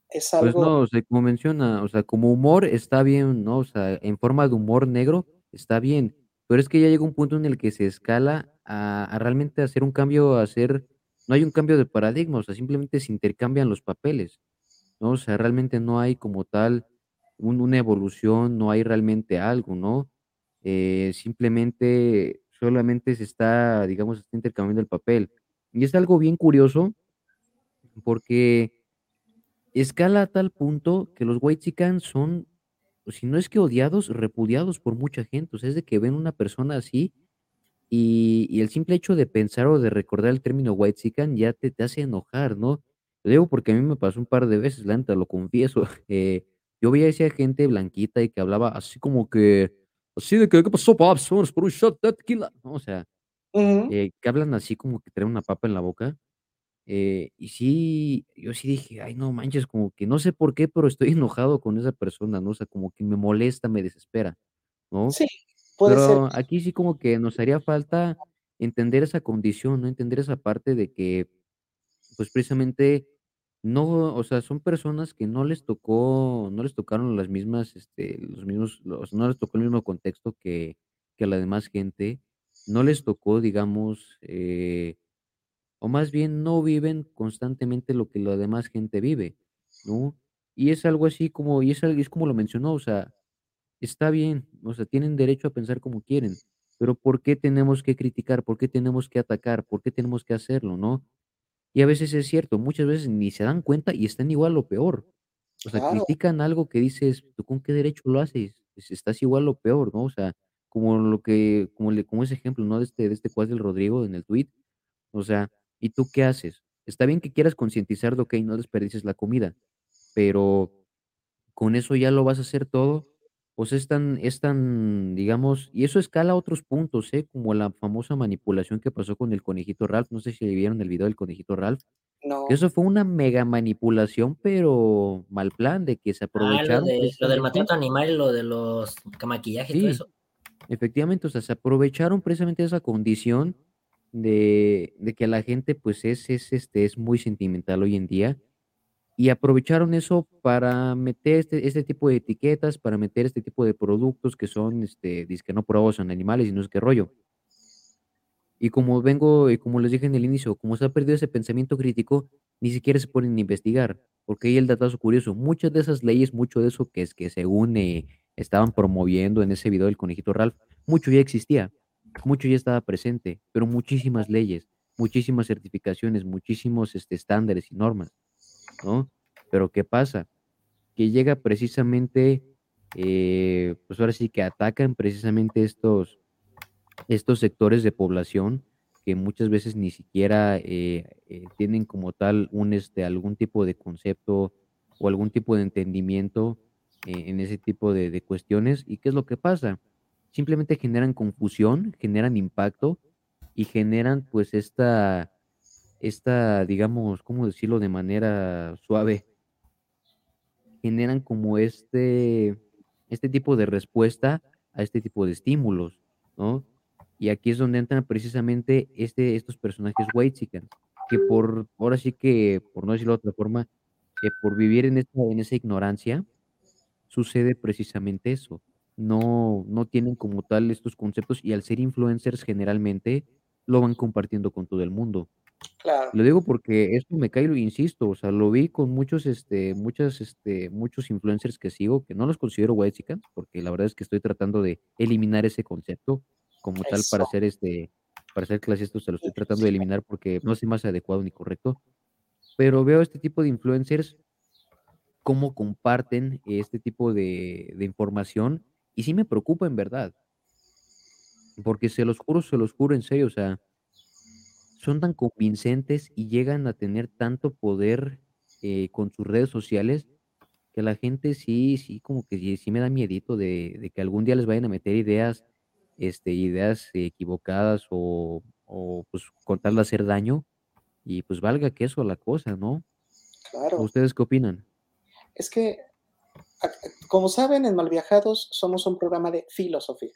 Es
Pues
algo,
no, o sea, como menciona, o sea, como humor está bien, ¿no? O sea, en forma de humor negro está bien, pero es que ya llega un punto en el que se escala a, a realmente hacer un cambio, a hacer, no hay un cambio de paradigma, o sea, simplemente se intercambian los papeles, ¿no? O sea, realmente no hay como tal un- una evolución, no hay realmente algo, ¿no? Eh, simplemente, solamente se está, digamos, está intercambiando el papel. Y es algo bien curioso porque escala a tal punto que los whitexicans son, si no es que odiados, repudiados por mucha gente. O sea, es de que ven una persona así y, el simple hecho de pensar o de recordar el término whitexican ya te, te hace enojar, ¿no? Lo digo porque a mí me pasó un par de veces, la neta, lo confieso. Eh, yo veía a esa gente blanquita y que hablaba así como que, así de que, ¿qué pasó, paps? Vámonos por un shot de tequila, ¿no? O sea,
ujú,
eh, que hablan así como que traen una papa en la boca. Eh, y sí, yo sí dije: "Ay, no manches", como que no sé por qué, pero estoy enojado con esa persona, ¿no? O sea, como que me molesta, me desespera, ¿no?
sí, puede ser.
Pero aquí sí como que nos haría falta entender esa condición, ¿no? Entender esa parte de que pues precisamente no, o sea, son personas que no les tocó, no les tocaron las mismas, este, los mismos, los, no les tocó el mismo contexto que, que la demás gente, no les tocó, digamos, eh, o más bien no viven constantemente lo que la demás gente vive, ¿no? Y es algo así como, y es, es como lo mencionó, o sea, está bien, o sea, tienen derecho a pensar como quieren, pero ¿por qué tenemos que criticar? ¿Por qué tenemos que atacar? ¿Por qué tenemos que hacerlo, no? Y a veces es cierto, muchas veces ni se dan cuenta y están igual o peor. O sea,
Claro,
critican algo que dices, ¿tú con qué derecho lo haces? Pues estás igual o peor, ¿no? O sea, como lo que, como le, como ese ejemplo, ¿no? De este, de este cual del Rodrigo en el tweet. O sea, ¿y tú qué haces? Está bien que quieras concientizar de, ok, no desperdicies la comida, pero con eso ya lo vas a hacer todo. Pues es tan, es tan, digamos, y eso escala a otros puntos, ¿eh? Como la famosa manipulación que pasó con el conejito Ralph. No sé si vieron el video del conejito Ralph
no,
eso fue una mega manipulación, pero mal plan, de que se
Ah, lo
aprovecharon
de lo del
precisamente
maltrato animal y lo de los maquillajes y todo
sí,
eso.
efectivamente, o sea, se aprovecharon precisamente de esa condición de de que la gente, pues, es es, este, es muy sentimental hoy en día, y aprovecharon eso para meter este este tipo de etiquetas, para meter este tipo de productos que son, este, dizque no probados animales y no sé qué rollo. Y como vengo y como les dije en el inicio, como se ha perdido ese pensamiento crítico, ni siquiera se ponen a investigar, porque ahí el datazo curioso, muchas de esas leyes, mucho de eso que es que según, eh, estaban promoviendo en ese video del conejito Ralph, mucho ya existía, mucho ya estaba presente, pero muchísimas leyes, muchísimas certificaciones, muchísimos, este, estándares y normas, ¿no? Pero, ¿qué pasa? Que llega precisamente, eh, pues ahora sí que atacan precisamente estos estos sectores de población que muchas veces ni siquiera eh, eh, tienen como tal un este algún tipo de concepto o algún tipo de entendimiento en ese tipo de, de cuestiones. ¿Y qué es lo que pasa? Simplemente generan confusión, generan impacto y generan pues esta, esta, digamos, ¿cómo decirlo de manera suave? generan como este, este tipo de respuesta a este tipo de estímulos, ¿no? Y aquí es donde entran precisamente este, estos personajes whitexicans, que por, ahora sí que, por no decirlo de otra forma, que por vivir en esa, en esa ignorancia, sucede precisamente eso. No, no tienen como tal estos conceptos y al ser influencers generalmente lo van compartiendo con todo el mundo.
Claro,
Lo digo porque esto me cae, lo insisto, o sea, lo vi con muchos, este, muchas, este, muchos influencers que sigo, que no los considero whitexicans, porque la verdad es que estoy tratando de eliminar ese concepto como tal para
eso,
ser este, para ser clasista, se lo estoy tratando de eliminar porque no es más adecuado ni correcto. Pero veo este tipo de influencers cómo comparten este tipo de, de información y sí me preocupa en verdad, porque se los juro, se los juro en serio, o sea, son tan convincentes y llegan a tener tanto poder, eh, con sus redes sociales, que la gente sí sí, como que sí sí me da miedito de de que algún día les vayan a meter ideas, este, ideas equivocadas o o, pues, con tal de hacer daño y, pues, valga queso la cosa, ¿no?
claro.
¿Ustedes qué opinan?
Es que, como saben, en Malviajados somos un programa de filosofía.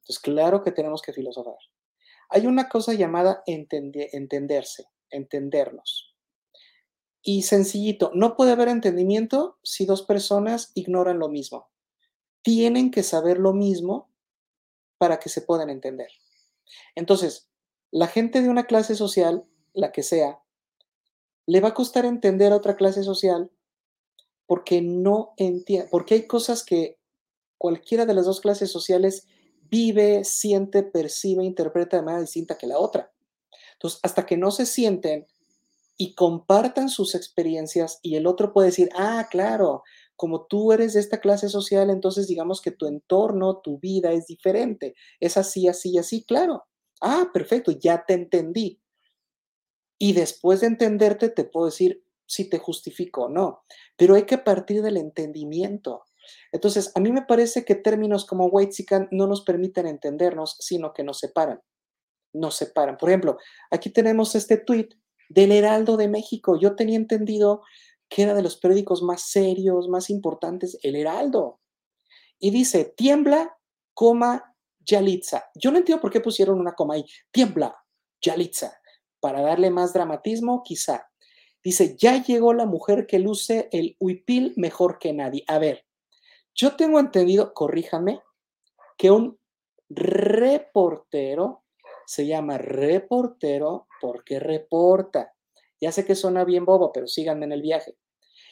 Entonces, claro que tenemos que filosofar. Hay una cosa llamada entende- entenderse, entendernos. Y sencillito, no puede haber entendimiento si dos personas ignoran lo mismo. Tienen que saber lo mismo para que se puedan entender. Entonces, la gente de una clase social, la que sea, le va a costar entender a otra clase social porque no entiende, porque hay cosas que cualquiera de las dos clases sociales vive, siente, percibe, interpreta de manera distinta que la otra. Entonces, hasta que no se sienten y compartan sus experiencias y el otro puede decir, ah, claro, como tú eres de esta clase social, entonces digamos que tu entorno, tu vida es diferente, es así, así, así, claro. Ah, perfecto, ya te entendí. Y después de entenderte, te puedo decir si te justifico o no, pero hay que partir del entendimiento. Entonces, a mí me parece que términos como Whitezican no nos permiten entendernos, sino que nos separan, nos separan. Por ejemplo, aquí tenemos este tweet del Heraldo de México. Yo tenía entendido que era de los periódicos más serios, más importantes, el Heraldo. Y dice, tiembla, coma, Yalitza. Yo no entiendo por qué pusieron una coma ahí. Tiembla, Yalitza. Para darle más dramatismo, quizá. Dice, ya llegó la mujer que luce el huipil mejor que nadie. A ver, yo tengo entendido, corríjame, que un reportero se llama reportero porque reporta. Ya sé que suena bien bobo, pero síganme en el viaje.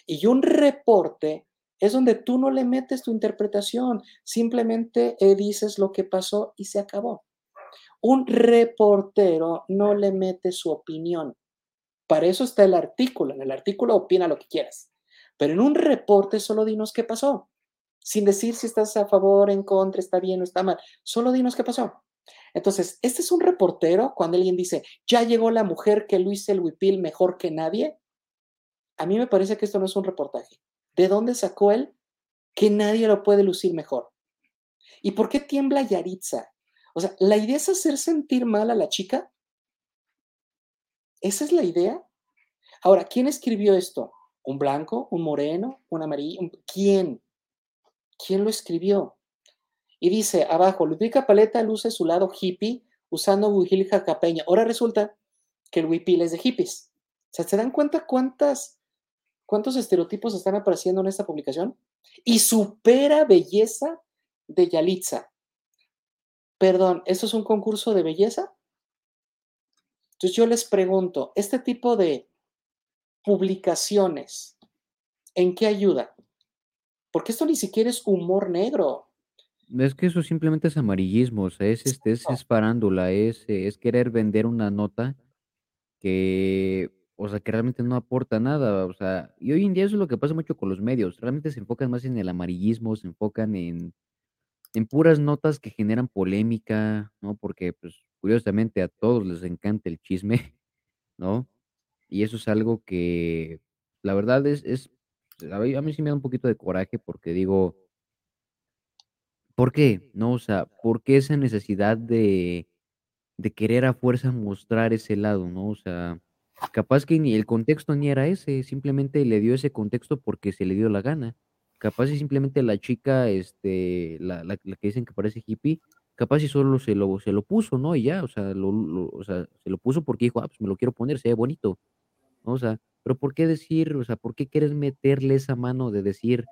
Y un reporte es donde tú no le metes tu interpretación, simplemente eh, dices lo que pasó y se acabó. Un reportero no le mete su opinión. Para eso está el artículo. En el artículo opina lo que quieras. Pero en un reporte solo dinos qué pasó. Sin decir si estás a favor, en contra, está bien o está mal. Solo dinos qué pasó. Entonces, este es un reportero cuando alguien dice, ya llegó la mujer que Luis el Huipil mejor que nadie. A mí me parece que esto no es un reportaje. ¿De dónde sacó él que nadie lo puede lucir mejor? ¿Y por qué tiembla Yaritza? O sea, ¿la idea es hacer sentir mal a la chica? ¿Esa es la idea? Ahora, ¿quién escribió esto? ¿Un blanco? ¿Un moreno? ¿Un amarillo? ¿Quién? ¿Quién lo escribió? Y dice abajo, Ludwika Paleta luce su lado hippie usando Wujil Jacapeña. Ahora resulta que el huipil es de hippies. O sea, ¿se dan cuenta cuántas, cuántos estereotipos están apareciendo en esta publicación? Y supera belleza de Yalitza. Perdón, ¿esto es un concurso de belleza? Entonces yo les pregunto, este tipo de publicaciones, ¿en qué ayuda? Porque esto ni siquiera es humor negro.
Es que eso simplemente es amarillismo, o sea, es, este, es, es farándula, es, eh, es querer vender una nota que, o sea, que realmente no aporta nada, o sea, y hoy en día eso es lo que pasa mucho con los medios, realmente se enfocan más en el amarillismo, se enfocan en, en puras notas que generan polémica, ¿no? Porque, pues, curiosamente a todos les encanta el chisme, ¿no? Y eso es algo que, la verdad es, es, a mí, sí me da un poquito de coraje porque digo, ¿por qué? ¿No? O sea, ¿por qué esa necesidad de, de querer a fuerza mostrar ese lado, ¿no? O sea, capaz que ni el contexto ni era ese, simplemente le dio ese contexto porque se le dio la gana. Capaz y simplemente la chica, este, la, la, que dicen que parece hippie, capaz y solo se lo, se lo puso, ¿no? Y ya, o sea, lo- o sea, se lo puso porque dijo, ah, pues me lo quiero poner, se ve bonito, ¿no? O sea, pero ¿por qué decir, o sea, por qué quieres meterle esa mano de decir,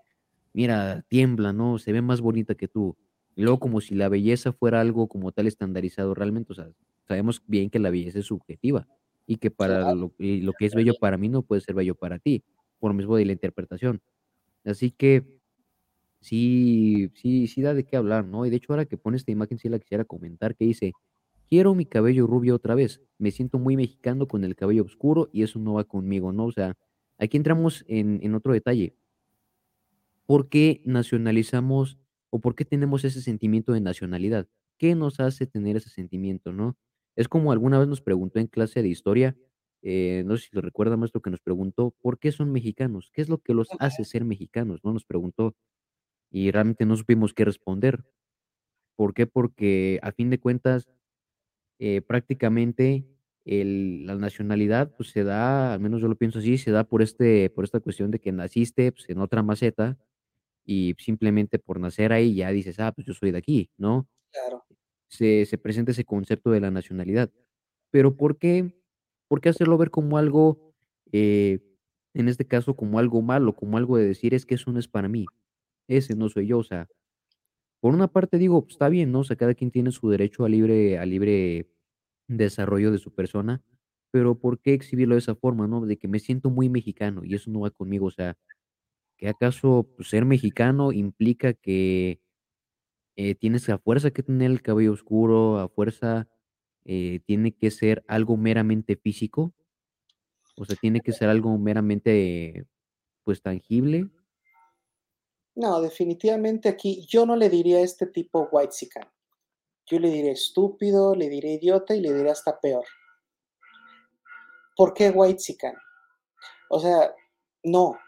mira, tiembla, ¿no? Se ve más bonita que tú. Y luego como si la belleza fuera algo como tal estandarizado realmente, o sea, sabemos bien que la belleza es subjetiva y que para lo, y lo que es bello para mí no puede ser bello para ti, por lo mismo de la interpretación. Así que sí, sí, sí da de qué hablar, ¿no? Y de hecho ahora que pone esta imagen sí la quisiera comentar, que dice, quiero mi cabello rubio otra vez, me siento muy mexicano con el cabello oscuro y eso no va conmigo, ¿no? O sea, aquí entramos en, en otro detalle. ¿Por qué nacionalizamos o por qué tenemos ese sentimiento de nacionalidad? ¿Qué nos hace tener ese sentimiento, no? Es como alguna vez nos preguntó en clase de historia, eh, no sé si lo recuerda, maestro, que nos preguntó, ¿por qué son mexicanos? ¿Qué es lo que los hace ser mexicanos? No nos preguntó y realmente no supimos qué responder. ¿Por qué? Porque a fin de cuentas, eh, prácticamente el- la nacionalidad pues, se da, al menos yo lo pienso así, se da por, este, por esta cuestión de que naciste pues, en otra maceta y simplemente por nacer ahí ya dices, ah, pues yo soy de aquí, ¿no?
Claro.
Se, se presenta ese concepto de la nacionalidad. Pero ¿por qué, por qué hacerlo ver como algo, eh, en este caso, como algo malo, como algo de decir, es que eso no es para mí, ese no soy yo? O sea, por una parte digo, pues, está bien, ¿no? O sea, cada quien tiene su derecho a libre, a libre desarrollo de su persona, pero ¿por qué exhibirlo de esa forma, no? De que me siento muy mexicano y eso no va conmigo, o sea, ¿que acaso pues, ser mexicano implica que eh, tienes a fuerza que tener el cabello oscuro, a fuerza eh, tiene que ser algo meramente físico? O sea, tiene que ser algo meramente, pues, tangible.
No, definitivamente aquí yo no le diría a este tipo whitezican. Yo le diré estúpido, le diré idiota y le diré hasta peor. ¿Por qué whitezican? O sea, no.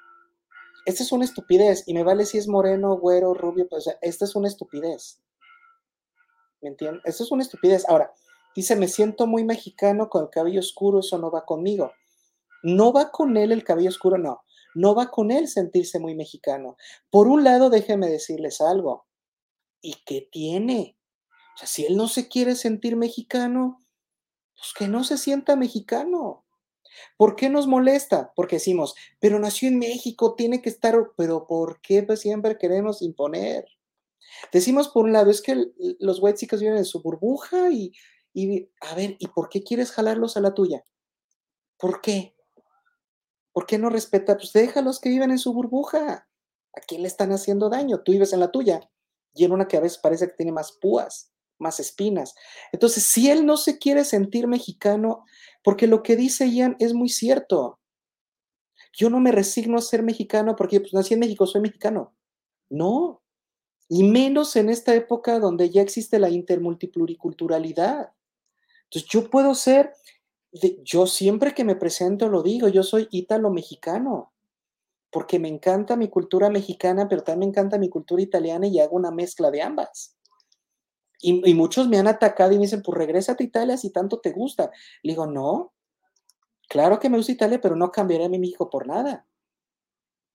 Esta es una estupidez y me vale si es moreno, güero, rubio, pues, o sea, esta es una estupidez. ¿Me entiendes? Esta es una estupidez. Ahora, dice, me siento muy mexicano con el cabello oscuro, eso no va conmigo. No va con él el cabello oscuro, no. No va con él sentirse muy mexicano. Por un lado, déjeme decirles algo. ¿Y qué tiene? O sea, si él no se quiere sentir mexicano, pues que no se sienta mexicano. ¿Por qué nos molesta? Porque decimos, pero nació en México, tiene que estar, pero ¿por qué siempre queremos imponer? Decimos por un lado, es que los white chicos viven en su burbuja y, y, a ver, ¿y por qué quieres jalarlos a la tuya? ¿Por qué? ¿Por qué no respeta? Pues déjalos que viven en su burbuja. ¿A quién le están haciendo daño? Tú vives en la tuya y en una que a veces parece que tiene más púas, más espinas. Entonces, si él no se quiere sentir mexicano, porque lo que dice Ian es muy cierto. Yo no me resigno a ser mexicano porque pues, nací en México, soy mexicano. No. Y menos en esta época donde ya existe la intermultipluriculturalidad. Entonces, yo puedo ser, yo siempre que me presento lo digo, yo soy ítalo-mexicano porque me encanta mi cultura mexicana, pero también me encanta mi cultura italiana y hago una mezcla de ambas. Y, muchos me han atacado y me dicen, pues regresa a Italia si tanto te gusta. Le digo, no, claro que me gusta Italia, pero no cambiaré a mi México por nada.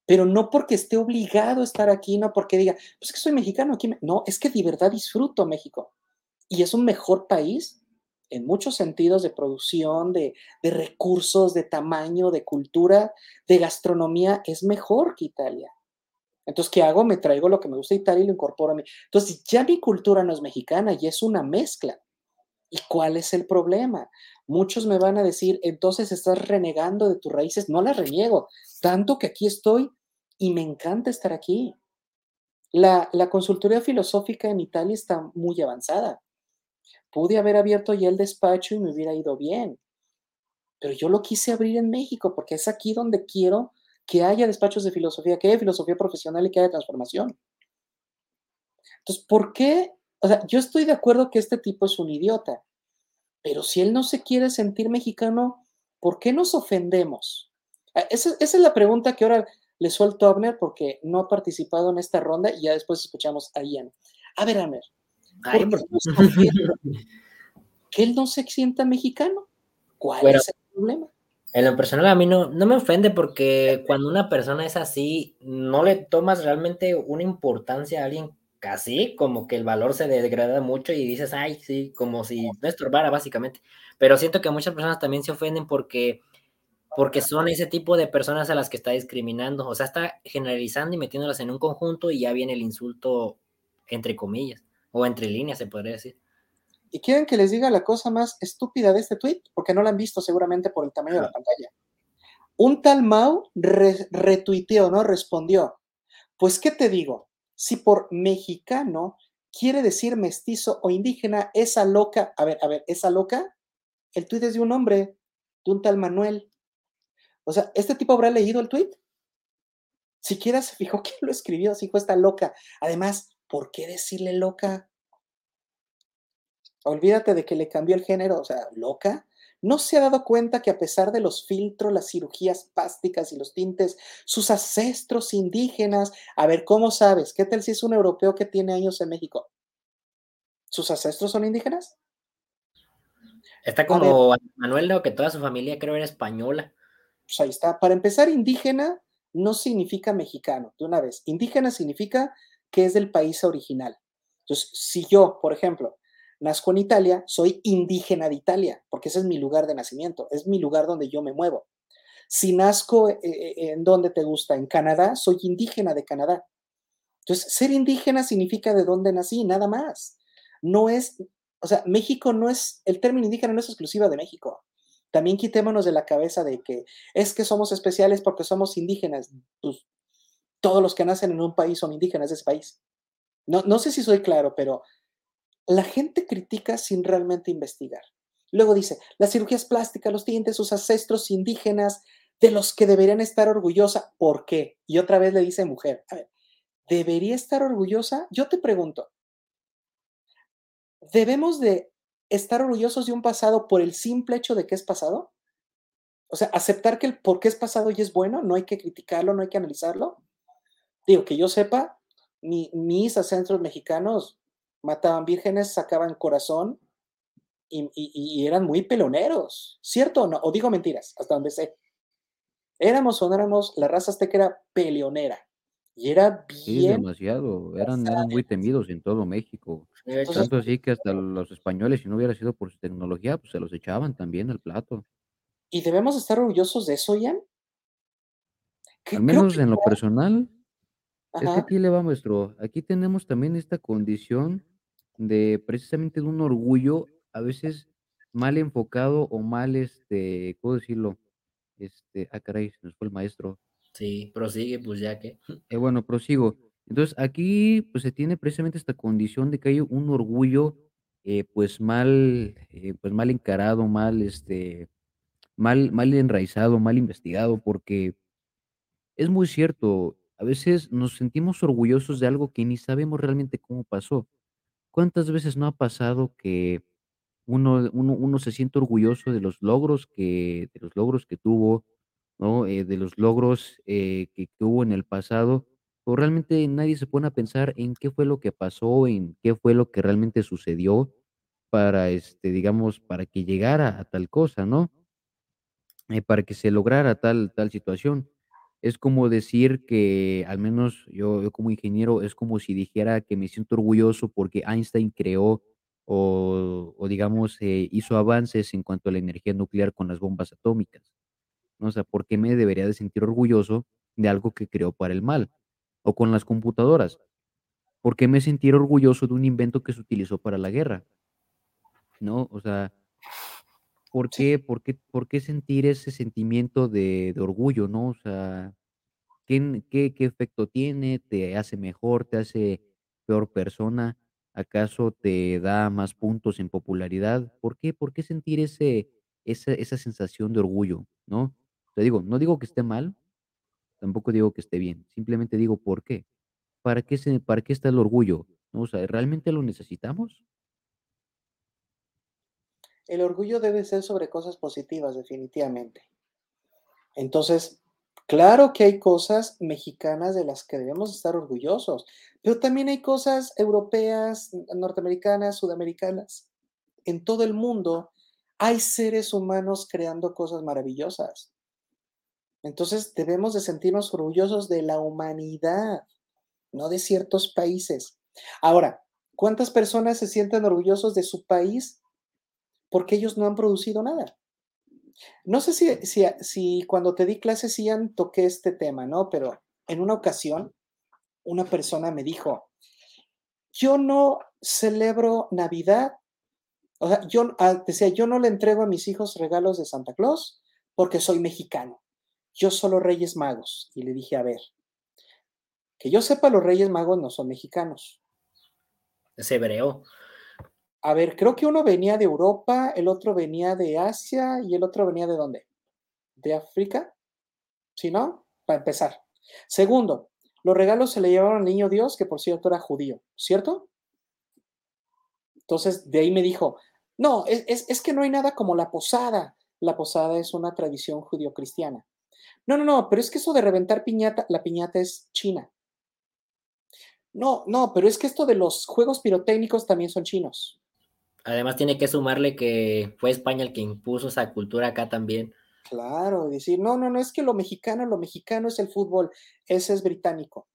Pero no porque esté obligado a estar aquí, no porque diga, pues que soy mexicano aquí. No, es que de verdad disfruto México. Y es un mejor país en muchos sentidos de producción, de, recursos, de tamaño, de cultura, de gastronomía, es mejor que Italia. Entonces, ¿qué hago? Me traigo lo que me gusta de Italia y lo incorporo a mí. Entonces, ya mi cultura no es mexicana y es una mezcla. ¿Y cuál es el problema? Muchos me van a decir, entonces estás renegando de tus raíces. No las reniego, tanto que aquí estoy y me encanta estar aquí. La, la consultoría filosófica en Italia está muy avanzada pude haber abierto ya el despacho y me hubiera ido bien. Pero yo lo quise abrir en México porque es aquí donde quiero que haya despachos de filosofía, que haya filosofía profesional y que haya transformación. Entonces, ¿por qué? O sea, yo estoy de acuerdo que este tipo es un idiota, pero si él no se quiere sentir mexicano, ¿por qué nos ofendemos? Ah, esa, es la pregunta que ahora le suelto a Abner porque no ha participado en esta ronda y ya después escuchamos a Ian. A ver, Abner, que él no se sienta mexicano. ¿Cuál es el problema?
En lo personal a mí no, no me ofende porque cuando una persona es así, no le tomas realmente una importancia a alguien casi, como que el valor se degrada mucho y dices, ay, sí, como si no estorbara básicamente. Pero siento que muchas personas también se ofenden porque, porque son ese tipo de personas a las que está discriminando. O sea, está generalizando y metiéndolas en un conjunto y ya viene el insulto entre comillas o entre líneas se podría decir.
¿Y quieren que les diga la cosa más estúpida de este tweet? Porque no la han visto seguramente por el tamaño de la pantalla. Un tal Mau retuiteó, ¿no? Respondió. Pues, ¿qué te digo? Si por mexicano quiere decir mestizo o indígena, esa loca, a ver, a ver, esa loca, el tweet es de un hombre, de un tal Manuel. O sea, ¿este tipo habrá leído el tweet? Siquiera se fijó que lo escribió, así fue esta loca. Además, ¿por qué decirle loca? Olvídate de que le cambió el género, o sea, loca. ¿No se ha dado cuenta que a pesar de los filtros, las cirugías plásticas y los tintes, sus ancestros indígenas, a ver, ¿cómo sabes? ¿Qué tal si es un europeo que tiene años en México? ¿Sus ancestros son indígenas?
Está como Manuel, ¿no? que toda su familia creo era española.
Pues ahí está. Para empezar, indígena no significa mexicano, de una vez. Indígena significa que es del país original. Entonces, si yo, por ejemplo, nazco en Italia, soy indígena de Italia, porque ese es mi lugar de nacimiento, es mi lugar donde yo me muevo. Si nazco eh, eh, en donde te gusta, en Canadá, soy indígena de Canadá. Entonces, ser indígena significa de dónde nací, nada más. No es, o sea, México no es, el término indígena no es exclusiva de México. También quitémonos de la cabeza de que es que somos especiales porque somos indígenas. Pues todos los que nacen en un país son indígenas de ese país. No, no sé si soy claro, pero la gente critica sin realmente investigar. Luego dice, las cirugías plásticas, los dientes, sus ancestros indígenas, de los que deberían estar orgullosa. ¿Por qué? Y otra vez le dice mujer, ¿debería estar orgullosa? Yo te pregunto, ¿debemos de estar orgullosos de un pasado por el simple hecho de que es pasado? O sea, aceptar que el por qué es pasado y es bueno, no hay que criticarlo, no hay que analizarlo. Digo, que yo sepa, mis ancestros mexicanos mataban vírgenes, sacaban corazón y, eran muy peloneros, ¿cierto o no? O digo mentiras, hasta donde sé. Éramos o no éramos, la raza azteca era peleonera. Y era bien.
Sí, demasiado. Eran, eran muy temidos en todo México. Tanto así que hasta los españoles, si no hubiera sido por su tecnología, pues se los echaban también al plato.
¿Y debemos estar orgullosos de eso, Ian?
Al menos en lo personal, es que
Ajá.
aquí le va, maestro. Aquí tenemos también esta condición de precisamente de un orgullo, a veces mal enfocado o mal, este, ¿cómo decirlo? Este, ah, caray, se nos fue el maestro.
Sí, prosigue, pues ya que.
Eh, bueno, prosigo. Entonces, aquí pues se tiene precisamente esta condición de que hay un orgullo, eh, pues mal, eh, pues mal encarado, mal, este, mal, mal enraizado, mal investigado, porque es muy cierto, a veces nos sentimos orgullosos de algo que ni sabemos realmente cómo pasó. ¿Cuántas veces no ha pasado que uno, uno, uno se siente orgulloso de los logros que, de los logros que tuvo, ¿no? Eh, de los logros eh, que, que hubo en el pasado, pero realmente nadie se pone a pensar en qué fue lo que pasó, en qué fue lo que realmente sucedió para, este, digamos, para que llegara a tal cosa, ¿no? eh, para que se lograra tal, tal situación. Es como decir que, al menos yo, como ingeniero, es como si dijera que me siento orgulloso porque Einstein creó o, o digamos, eh, hizo avances en cuanto a la energía nuclear con las bombas atómicas. ¿no? O sea, ¿por qué me debería de sentir orgulloso de algo que creó para el mal? O con las computadoras. ¿Por qué me sentir orgulloso de un invento que se utilizó para la guerra? ¿No? O sea, ¿Por qué, por qué, por qué sentir ese sentimiento de, de orgullo, ¿no? O sea, ¿qué, qué, qué efecto tiene? ¿Te hace mejor? ¿Te hace peor persona? ¿Acaso te da más puntos en popularidad? ¿Por qué? ¿Por qué sentir ese, esa, esa sensación de orgullo, ¿no? Te digo, no digo que esté mal, tampoco digo que esté bien, simplemente digo por qué. ¿Para qué, se, para qué está el orgullo? ¿No? O sea, ¿realmente lo necesitamos?
El orgullo debe ser sobre cosas positivas, definitivamente. Entonces, claro que hay cosas mexicanas de las que debemos estar orgullosos, pero también hay cosas europeas, norteamericanas, sudamericanas. En todo el mundo hay seres humanos creando cosas maravillosas. Entonces, debemos de sentirnos orgullosos de la humanidad, no de ciertos países. Ahora, ¿cuántas personas se sienten orgullosos de su país porque ellos no han producido nada? No sé si, cuando te di clases Ian toqué este tema, ¿no? Pero en una ocasión una persona me dijo, yo no celebro Navidad, o sea, yo ah, decía, yo no le entrego a mis hijos regalos de Santa Claus porque soy mexicano, yo solo Reyes Magos. Y le dije, a ver, que yo sepa, los Reyes Magos no son mexicanos.
Es hebreo.
A ver, creo que uno venía de Europa, el otro venía de Asia y el otro venía de dónde? ¿De África? ¿Sí, no? Para empezar. Segundo, los regalos se le llevaron al niño Dios, que por cierto era judío, ¿cierto? Entonces, de ahí me dijo, no, es, es, es que no hay nada como la posada. La posada es una tradición judío-cristiana. No, no, no, pero es que eso de reventar piñata, la piñata es china. No, no, pero es que esto de los juegos pirotécnicos también son chinos.
Además tiene que sumarle que fue España el que impuso esa cultura acá también.
Claro, decir, no, no, no, es que lo mexicano, lo mexicano es el fútbol, ese es británico.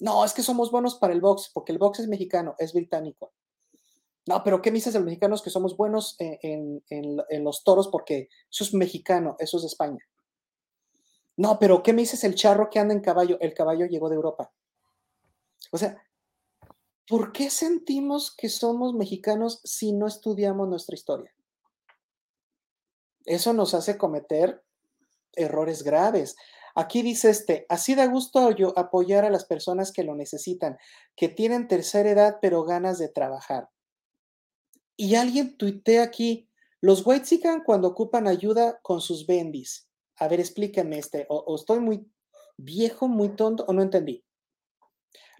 No, es que somos buenos para el box, porque el box es mexicano, es británico. No, pero ¿qué me dices de los mexicanos que somos buenos en, en, en, en los toros? Porque eso es mexicano, eso es de España. No, pero ¿qué me dices el charro que anda en caballo? El caballo llegó de Europa. O sea, ¿por qué sentimos que somos mexicanos si no estudiamos nuestra historia? Eso nos hace cometer errores graves. Aquí dice este, así da gusto yo apoyar a las personas que lo necesitan, que tienen tercera edad pero ganas de trabajar. Y alguien tuitea aquí, los Whitezican cuando ocupan ayuda con sus bendis. A ver, explíquenme este, o estoy muy viejo, muy tonto, o no entendí.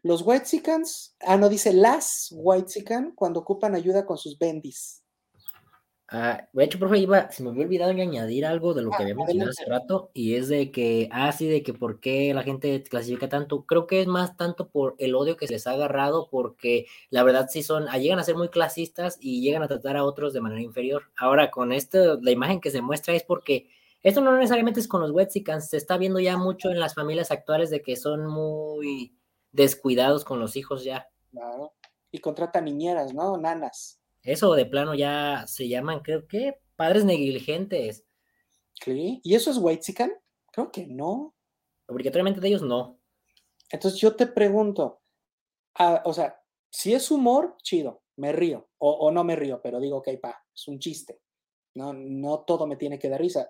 Los Whitezicans, ah, no, dice las Whitezican cuando ocupan ayuda con sus bendis.
Ah, de hecho, profe, iba, se me había olvidado añadir algo de lo que
Ah,
había mencionado hace rato, y es de que, ah, sí, de que por qué la gente clasifica tanto. Creo que es más tanto por el odio que se les ha agarrado, porque la verdad sí son, ah, llegan a ser muy clasistas y llegan a tratar a otros de manera inferior. Ahora, con esto, la imagen que se muestra es porque esto no necesariamente es con los Wetsicans, se está viendo ya mucho en las familias actuales de que son muy descuidados con los hijos ya.
Claro. Y contratan niñeras, ¿no? Nanas.
Eso de plano ya se llaman, creo que, padres negligentes.
¿Sí? ¿Y eso es Whitezican? Creo que no.
Obligatoriamente de ellos no.
Entonces yo te pregunto, ah, o sea, si es humor, chido, me río. O, o no me río, pero digo, ok, pa, es un chiste. No, no todo me tiene que dar risa.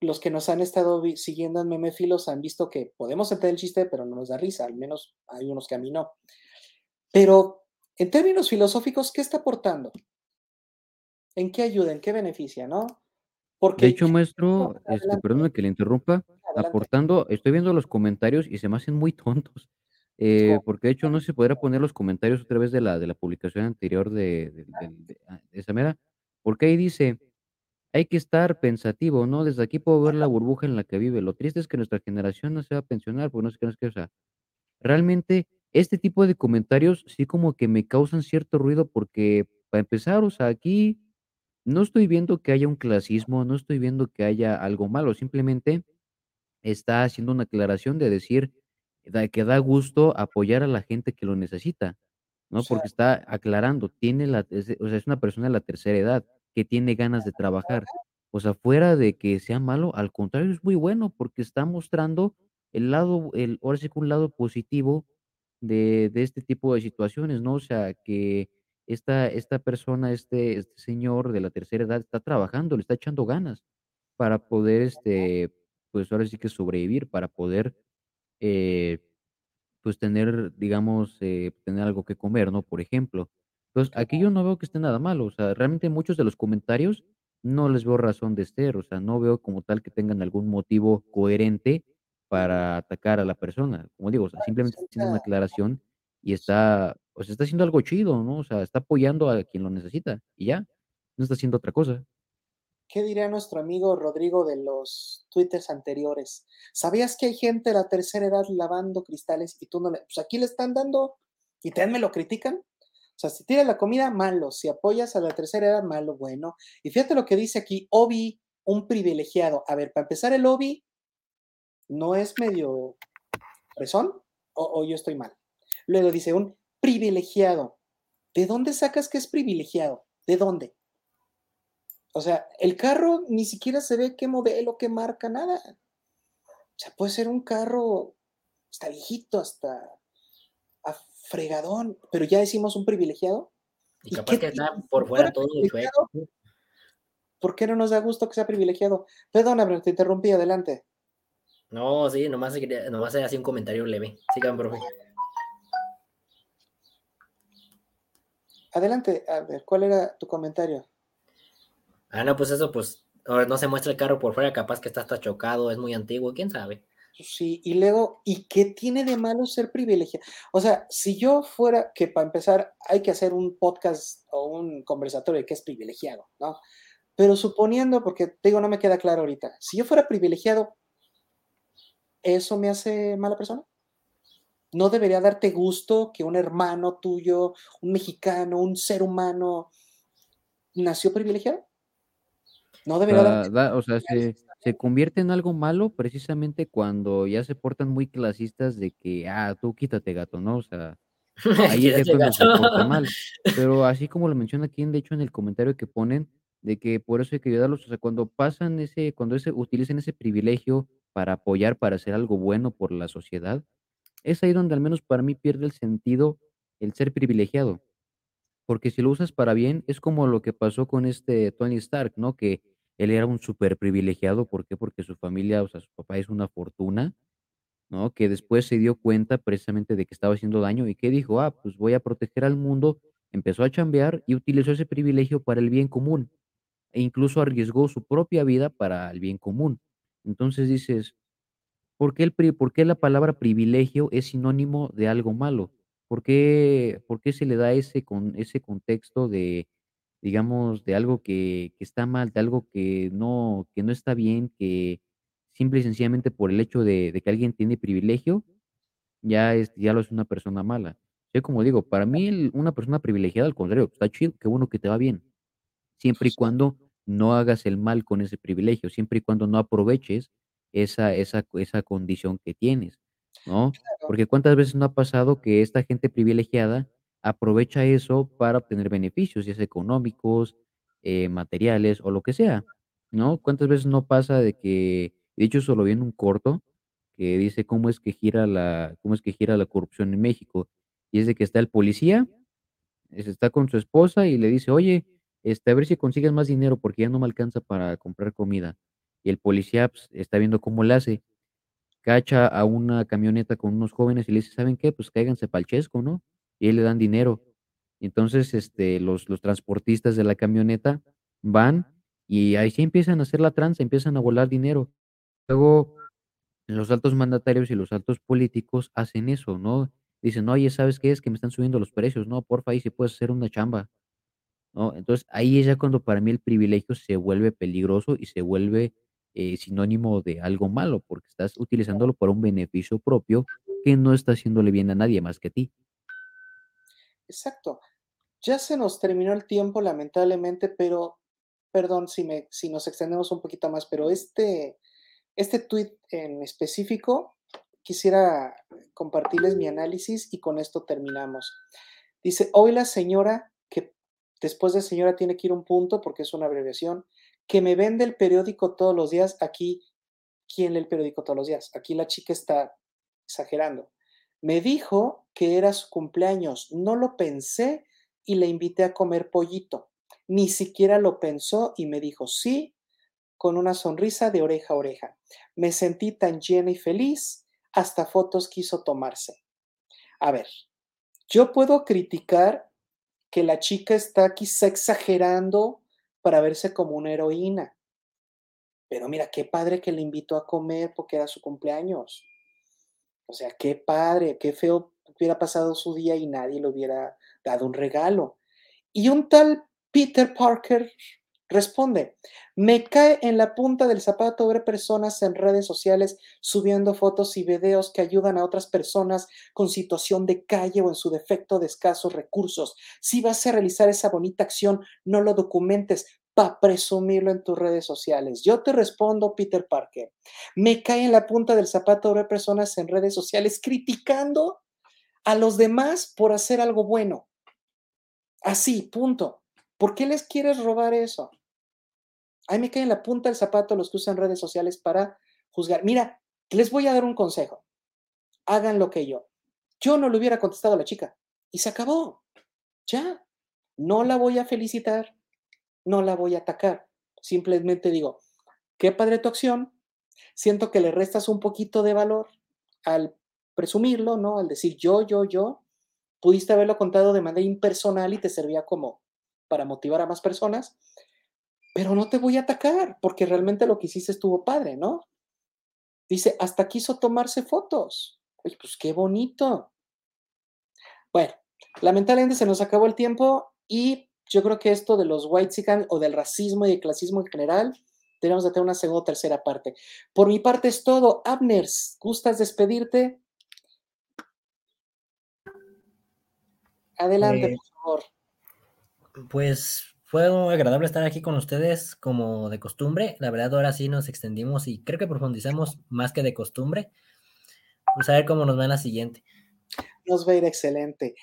Los que nos han estado siguiendo en Memefilos han visto que podemos entender el chiste, pero no nos da risa. Al menos hay unos que a mí no. Pero en términos filosóficos, ¿qué está aportando? ¿En qué ayuda? ¿En qué beneficia? ¿No? Porque
De hecho, maestro, este, perdóname que le interrumpa,
Adelante.
aportando, estoy viendo los comentarios y se me hacen muy tontos, eh, porque de hecho no se podrá poner los comentarios otra vez de la, de la publicación anterior de, de- del- de- ah, de esa mera, porque ahí dice, hay que estar pensativo, ¿no? Desde aquí puedo ver la burbuja en la que vive. Lo triste es que nuestra generación no se va a pensionar, porque no sé qué, no sé qué, o sea, realmente este tipo de comentarios sí como que me causan cierto ruido porque, para empezar, o sea, aquí no estoy viendo que haya un clasismo, no estoy viendo que haya algo malo, simplemente está haciendo una aclaración de decir da que da gusto apoyar a la gente que lo necesita, ¿no? Porque está aclarando, tiene la es o sea, es una persona de la tercera edad que tiene ganas de trabajar. O sea, fuera de que sea malo, al contrario, es muy bueno, porque está mostrando el lado el ahora sí que un lado positivo de de este tipo de situaciones, ¿no? O sea, que esta esta persona, este este señor de la tercera edad está trabajando, le está echando ganas para poder, este, pues, ahora sí que sobrevivir, para poder, eh, pues, tener, digamos, eh, tener algo que comer, ¿no? Por ejemplo. Entonces, aquí yo no veo que esté nada malo, o sea, realmente muchos de los comentarios no les veo razón de ser, o sea, no veo como tal que tengan algún motivo coherente para atacar a la persona. Como digo, o sea, simplemente está haciendo una aclaración y está, o sea, está haciendo algo chido, ¿no? O sea, está apoyando a quien lo necesita y ya, no está haciendo otra cosa.
¿Qué diría nuestro amigo Rodrigo de los twitters anteriores? ¿Sabías que hay gente de la tercera edad lavando cristales y tú no le... Pues aquí le están dando y también me lo critican. O sea, si tiras la comida, malo. Si apoyas a la tercera edad, malo, bueno. Y fíjate lo que dice aquí, Obi, un privilegiado. A ver, para empezar, el Obi no es medio fresón o, o yo estoy mal. Luego dice un privilegiado. ¿De dónde sacas que es privilegiado? ¿De dónde? O sea, el carro ni siquiera se ve qué modelo, qué marca, nada. O sea, puede ser un carro hasta viejito, hasta fregadón, pero ya decimos un privilegiado.
Y
¿Y
capaz
qué
que está por fuera todo chueco.
¿Por qué no nos da gusto que sea privilegiado? Perdona, pero te interrumpí, adelante.
No, sí, nomás, nomás así un comentario leve. Sigan, profe.
Adelante, a ver, ¿cuál era tu comentario?
Ah, no, pues eso, pues, ahora no se muestra el carro por fuera, capaz que está hasta chocado, es muy antiguo, quién sabe.
Sí, y luego, ¿y qué tiene de malo ser privilegiado? O sea, si yo fuera, que para empezar hay que hacer un podcast o un conversatorio de qué es privilegiado, ¿no? Pero suponiendo, porque te digo, no me queda claro ahorita, si yo fuera privilegiado, ¿eso me hace mala persona? ¿No debería darte gusto que un hermano tuyo, un mexicano, un ser humano, nació privilegiado? ¿No debería darte
da o sea, se se convierte en algo malo precisamente cuando ya se portan muy clasistas de que: "Ah, tú quítate, gato", ¿no? O sea, ahí es cuando se porta mal. Pero así como lo menciona aquí, de hecho, en el comentario que ponen, de que por eso hay que ayudarlos, o sea, cuando pasan ese cuando ese utilizan ese privilegio para apoyar, para hacer algo bueno por la sociedad, es ahí donde al menos para mí pierde el sentido el ser privilegiado. Porque si lo usas para bien, es como lo que pasó con este Tony Stark, ¿no? Que él era un súper privilegiado, ¿por qué? Porque su familia, o sea, su papá es una fortuna, ¿no? Que después se dio cuenta precisamente de que estaba haciendo daño y que dijo: "Ah, pues voy a proteger al mundo", empezó a chambear y utilizó ese privilegio para el bien común, e incluso arriesgó su propia vida para el bien común. Entonces dices ¿Por qué el por qué la palabra privilegio es sinónimo de algo malo? ¿Por qué por qué se le da ese con ese contexto de, digamos, de algo que que está mal, de algo que no que no está bien, que simple y sencillamente por el hecho de de que alguien tiene privilegio, ya es ya lo es una persona mala? Yo, como digo, para mí el una persona privilegiada, al contrario, está chido, qué bueno que te va bien. Siempre y cuando no hagas el mal con ese privilegio, siempre y cuando no aproveches esa esa esa condición que tienes, ¿no? Porque cuántas veces no ha pasado que esta gente privilegiada aprovecha eso para obtener beneficios, ya sea económicos, eh, materiales o lo que sea. ¿no? ¿Cuántas veces no pasa de que, de hecho, eso lo vi en un corto que dice cómo es que gira la, cómo es que gira la corrupción en México. Y es de que está el policía, es- está con su esposa y le dice, oye, este, a ver si consigues más dinero porque ya no me alcanza para comprar comida. Y el policía pues, está viendo cómo le hace. Cacha a una camioneta con unos jóvenes y le dice, ¿saben qué? Pues cáiganse pa'l chesco, ¿no? Y ahí le dan dinero. Entonces, este, los, los transportistas de la camioneta van y ahí sí empiezan a hacer la tranza, empiezan a volar dinero. Luego, los altos mandatarios y los altos políticos hacen eso, ¿no? Dicen, oye, ¿sabes qué es? Que me están subiendo los precios, ¿no? Porfa, ahí si puedes hacer una chamba, ¿no? Entonces, ahí es ya cuando para mí el privilegio se vuelve peligroso y se vuelve eh, sinónimo de algo malo, porque estás utilizándolo para un beneficio propio que no está haciéndole bien a nadie más que a ti.
Exacto. Ya se nos terminó el tiempo, lamentablemente, pero perdón si, me, si nos extendemos un poquito más, pero este, este tweet en específico quisiera compartirles mi análisis y con esto terminamos. Dice, hoy la señora, que después de señora tiene que ir un punto porque es una abreviación, que me vende el periódico todos los días. Aquí, ¿quién lee el periódico todos los días? Aquí la chica está exagerando. Me dijo que era su cumpleaños. No lo pensé y le invité a comer pollito. Ni siquiera lo pensó y me dijo sí, con una sonrisa de oreja a oreja. Me sentí tan llena y feliz, hasta fotos quiso tomarse. A ver, yo puedo criticar que la chica está quizá exagerando para verse como una heroína. Pero mira, qué padre que le invitó a comer porque era su cumpleaños. O sea, qué padre, qué feo hubiera pasado su día y nadie le hubiera dado un regalo. Y un tal Peter Parker responde, me cae en la punta del zapato ver personas en redes sociales subiendo fotos y videos que ayudan a otras personas con situación de calle o en su defecto de escasos recursos. Si vas a realizar esa bonita acción, no lo documentes para presumirlo en tus redes sociales. Yo te respondo, Peter Parker, me cae en la punta del zapato ver personas en redes sociales criticando a los demás por hacer algo bueno. Así, punto. ¿Por qué les quieres robar eso? Ahí me cae en la punta del zapato los que usan redes sociales para juzgar. Mira, les voy a dar un consejo. Hagan lo que yo. Yo no le hubiera contestado a la chica y se acabó. Ya. No la voy a felicitar, no la voy a atacar. Simplemente digo, qué padre tu acción. Siento que le restas un poquito de valor al presumirlo, ¿no? Al decir yo, yo, yo. Pudiste haberlo contado de manera impersonal y te servía como para motivar a más personas, pero no te voy a atacar porque realmente lo que hiciste estuvo padre, ¿no? Dice, hasta quiso tomarse fotos. Oye, pues qué bonito. Bueno, lamentablemente se nos acabó el tiempo y yo creo que esto de los white o del racismo y el clasismo en general, tenemos que tener una segunda o tercera parte. Por mi parte es todo. Abners, ¿gustas despedirte? Adelante,
Eh,
por favor.
Pues fue muy agradable estar aquí con ustedes como de costumbre. La verdad, ahora sí nos extendimos y creo que profundizamos más que de costumbre. Pues a ver cómo nos va en la siguiente.
Nos va a ir excelente.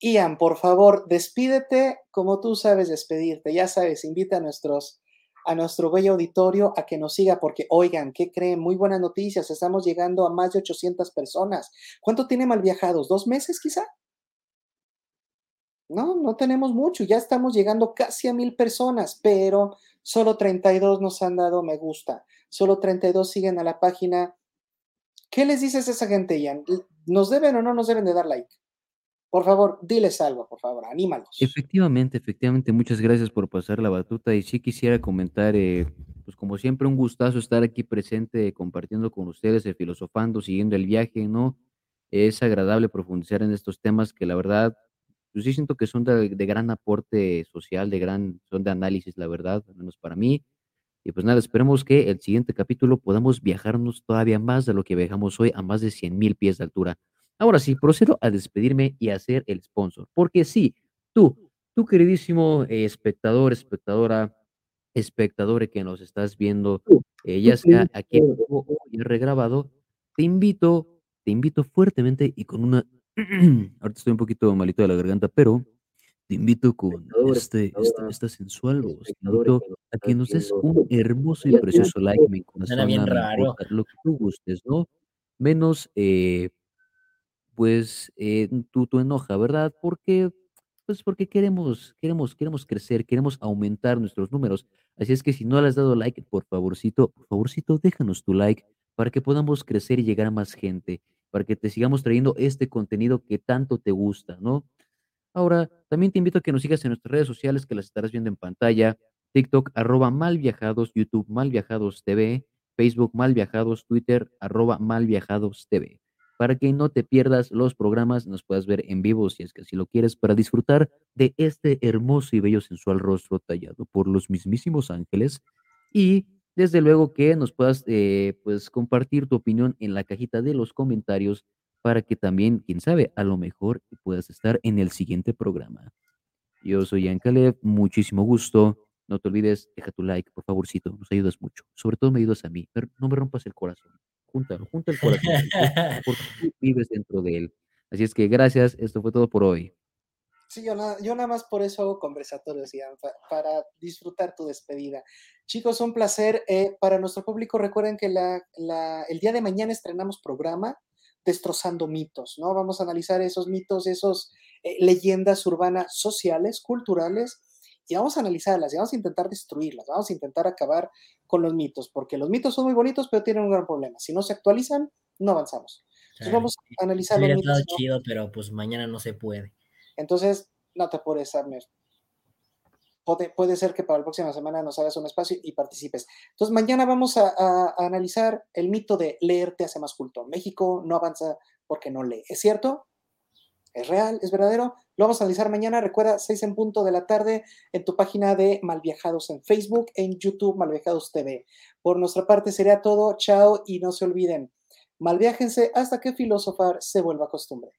Ian, por favor, despídete como tú sabes despedirte. Ya sabes, invita a nuestros a nuestro bello auditorio a que nos siga porque, oigan, ¿qué creen? Muy buenas noticias. Estamos llegando a más de 800 personas. ¿Cuánto tiene mal viajados? ¿Dos meses quizá? No, no tenemos mucho. Ya estamos llegando casi a mil personas, pero solo 32 nos han dado me gusta. Solo 32 siguen a la página. ¿Qué les dices a esa gente, Ian? ¿Nos deben o no nos deben de dar like? Por favor, diles algo, por favor, anímalos.
Efectivamente, efectivamente, muchas gracias por pasar la batuta y sí quisiera comentar, eh, pues como siempre, un gustazo estar aquí presente, compartiendo con ustedes, eh, filosofando, siguiendo el viaje, ¿no? Es agradable profundizar en estos temas que la verdad, pues sí siento que son de, de gran aporte social, de gran, son de análisis, la verdad, al menos para mí. Y pues nada, esperemos que el siguiente capítulo podamos viajarnos todavía más de lo que viajamos hoy a más de 100 mil pies de altura. Ahora sí, procedo a despedirme y a hacer el sponsor. Porque sí, tú, tú queridísimo eh, espectador, espectadora, espectadores que nos estás viendo, eh, ya sea aquí vivo o ya regrabado, te invito, te invito fuertemente y con una, ahorita estoy un poquito malito de la garganta, pero te invito con este, esta, esta sensual voz, te invito a que nos des un hermoso y precioso like, me importa, lo que tú gustes, ¿no? Menos, eh, pues, eh, tu, tu enoja, ¿verdad? Porque, pues, porque queremos, queremos, queremos crecer, queremos aumentar nuestros números. Así es que si no le has dado like, por favorcito, por favorcito, déjanos tu like para que podamos crecer y llegar a más gente, para que te sigamos trayendo este contenido que tanto te gusta, ¿no? Ahora, también te invito a que nos sigas en nuestras redes sociales que las estarás viendo en pantalla. TikTok, arroba malviajados, YouTube malviajados TV, Facebook malviajados, Twitter, arroba malviajados TV. Para que no te pierdas los programas, nos puedas ver en vivo si es que así lo quieres, para disfrutar de este hermoso y bello sensual rostro tallado por los mismísimos ángeles. Y desde luego que nos puedas eh, pues compartir tu opinión en la cajita de los comentarios para que también, quién sabe, a lo mejor puedas estar en el siguiente programa. Yo soy Ian Caleb, muchísimo gusto. No te olvides, deja tu like, por favorcito, nos ayudas mucho. Sobre todo me ayudas a mí, pero no me rompas el corazón. Júntalo, junta el corazón, porque tú vives dentro de él. Así es que gracias, esto fue todo por hoy.
Sí, yo, nada, yo nada más por eso hago conversatorios, Ian, pa- para disfrutar tu despedida. Chicos, un placer. Eh, para nuestro público, recuerden que la, la- el día de mañana estrenamos programa Destrozando mitos, ¿no? Vamos a analizar esos mitos, esos eh, leyendas urbanas sociales, culturales, y vamos a analizarlas, y vamos a intentar destruirlas, vamos a intentar acabar con los mitos, porque los mitos son muy bonitos, pero tienen un gran problema. Si no se actualizan, no avanzamos. Entonces vamos a analizar los mitos.
estado
¿no?
chido, pero pues mañana no se puede.
Entonces, no te apures, Abner. Puede, ser que para la próxima semana nos hagas un espacio y participes. Entonces, mañana vamos a, analizar el mito de leer te hace más culto. México no avanza porque no lee. ¿Es cierto? ¿Es real? ¿Es verdadero? Lo vamos a analizar mañana. Recuerda, 6 en punto de la tarde en tu página de Malviajados en Facebook, en YouTube, Malviajados TV. Por nuestra parte sería todo. Chao y no se olviden. Malviájense hasta que filosofar se vuelva costumbre.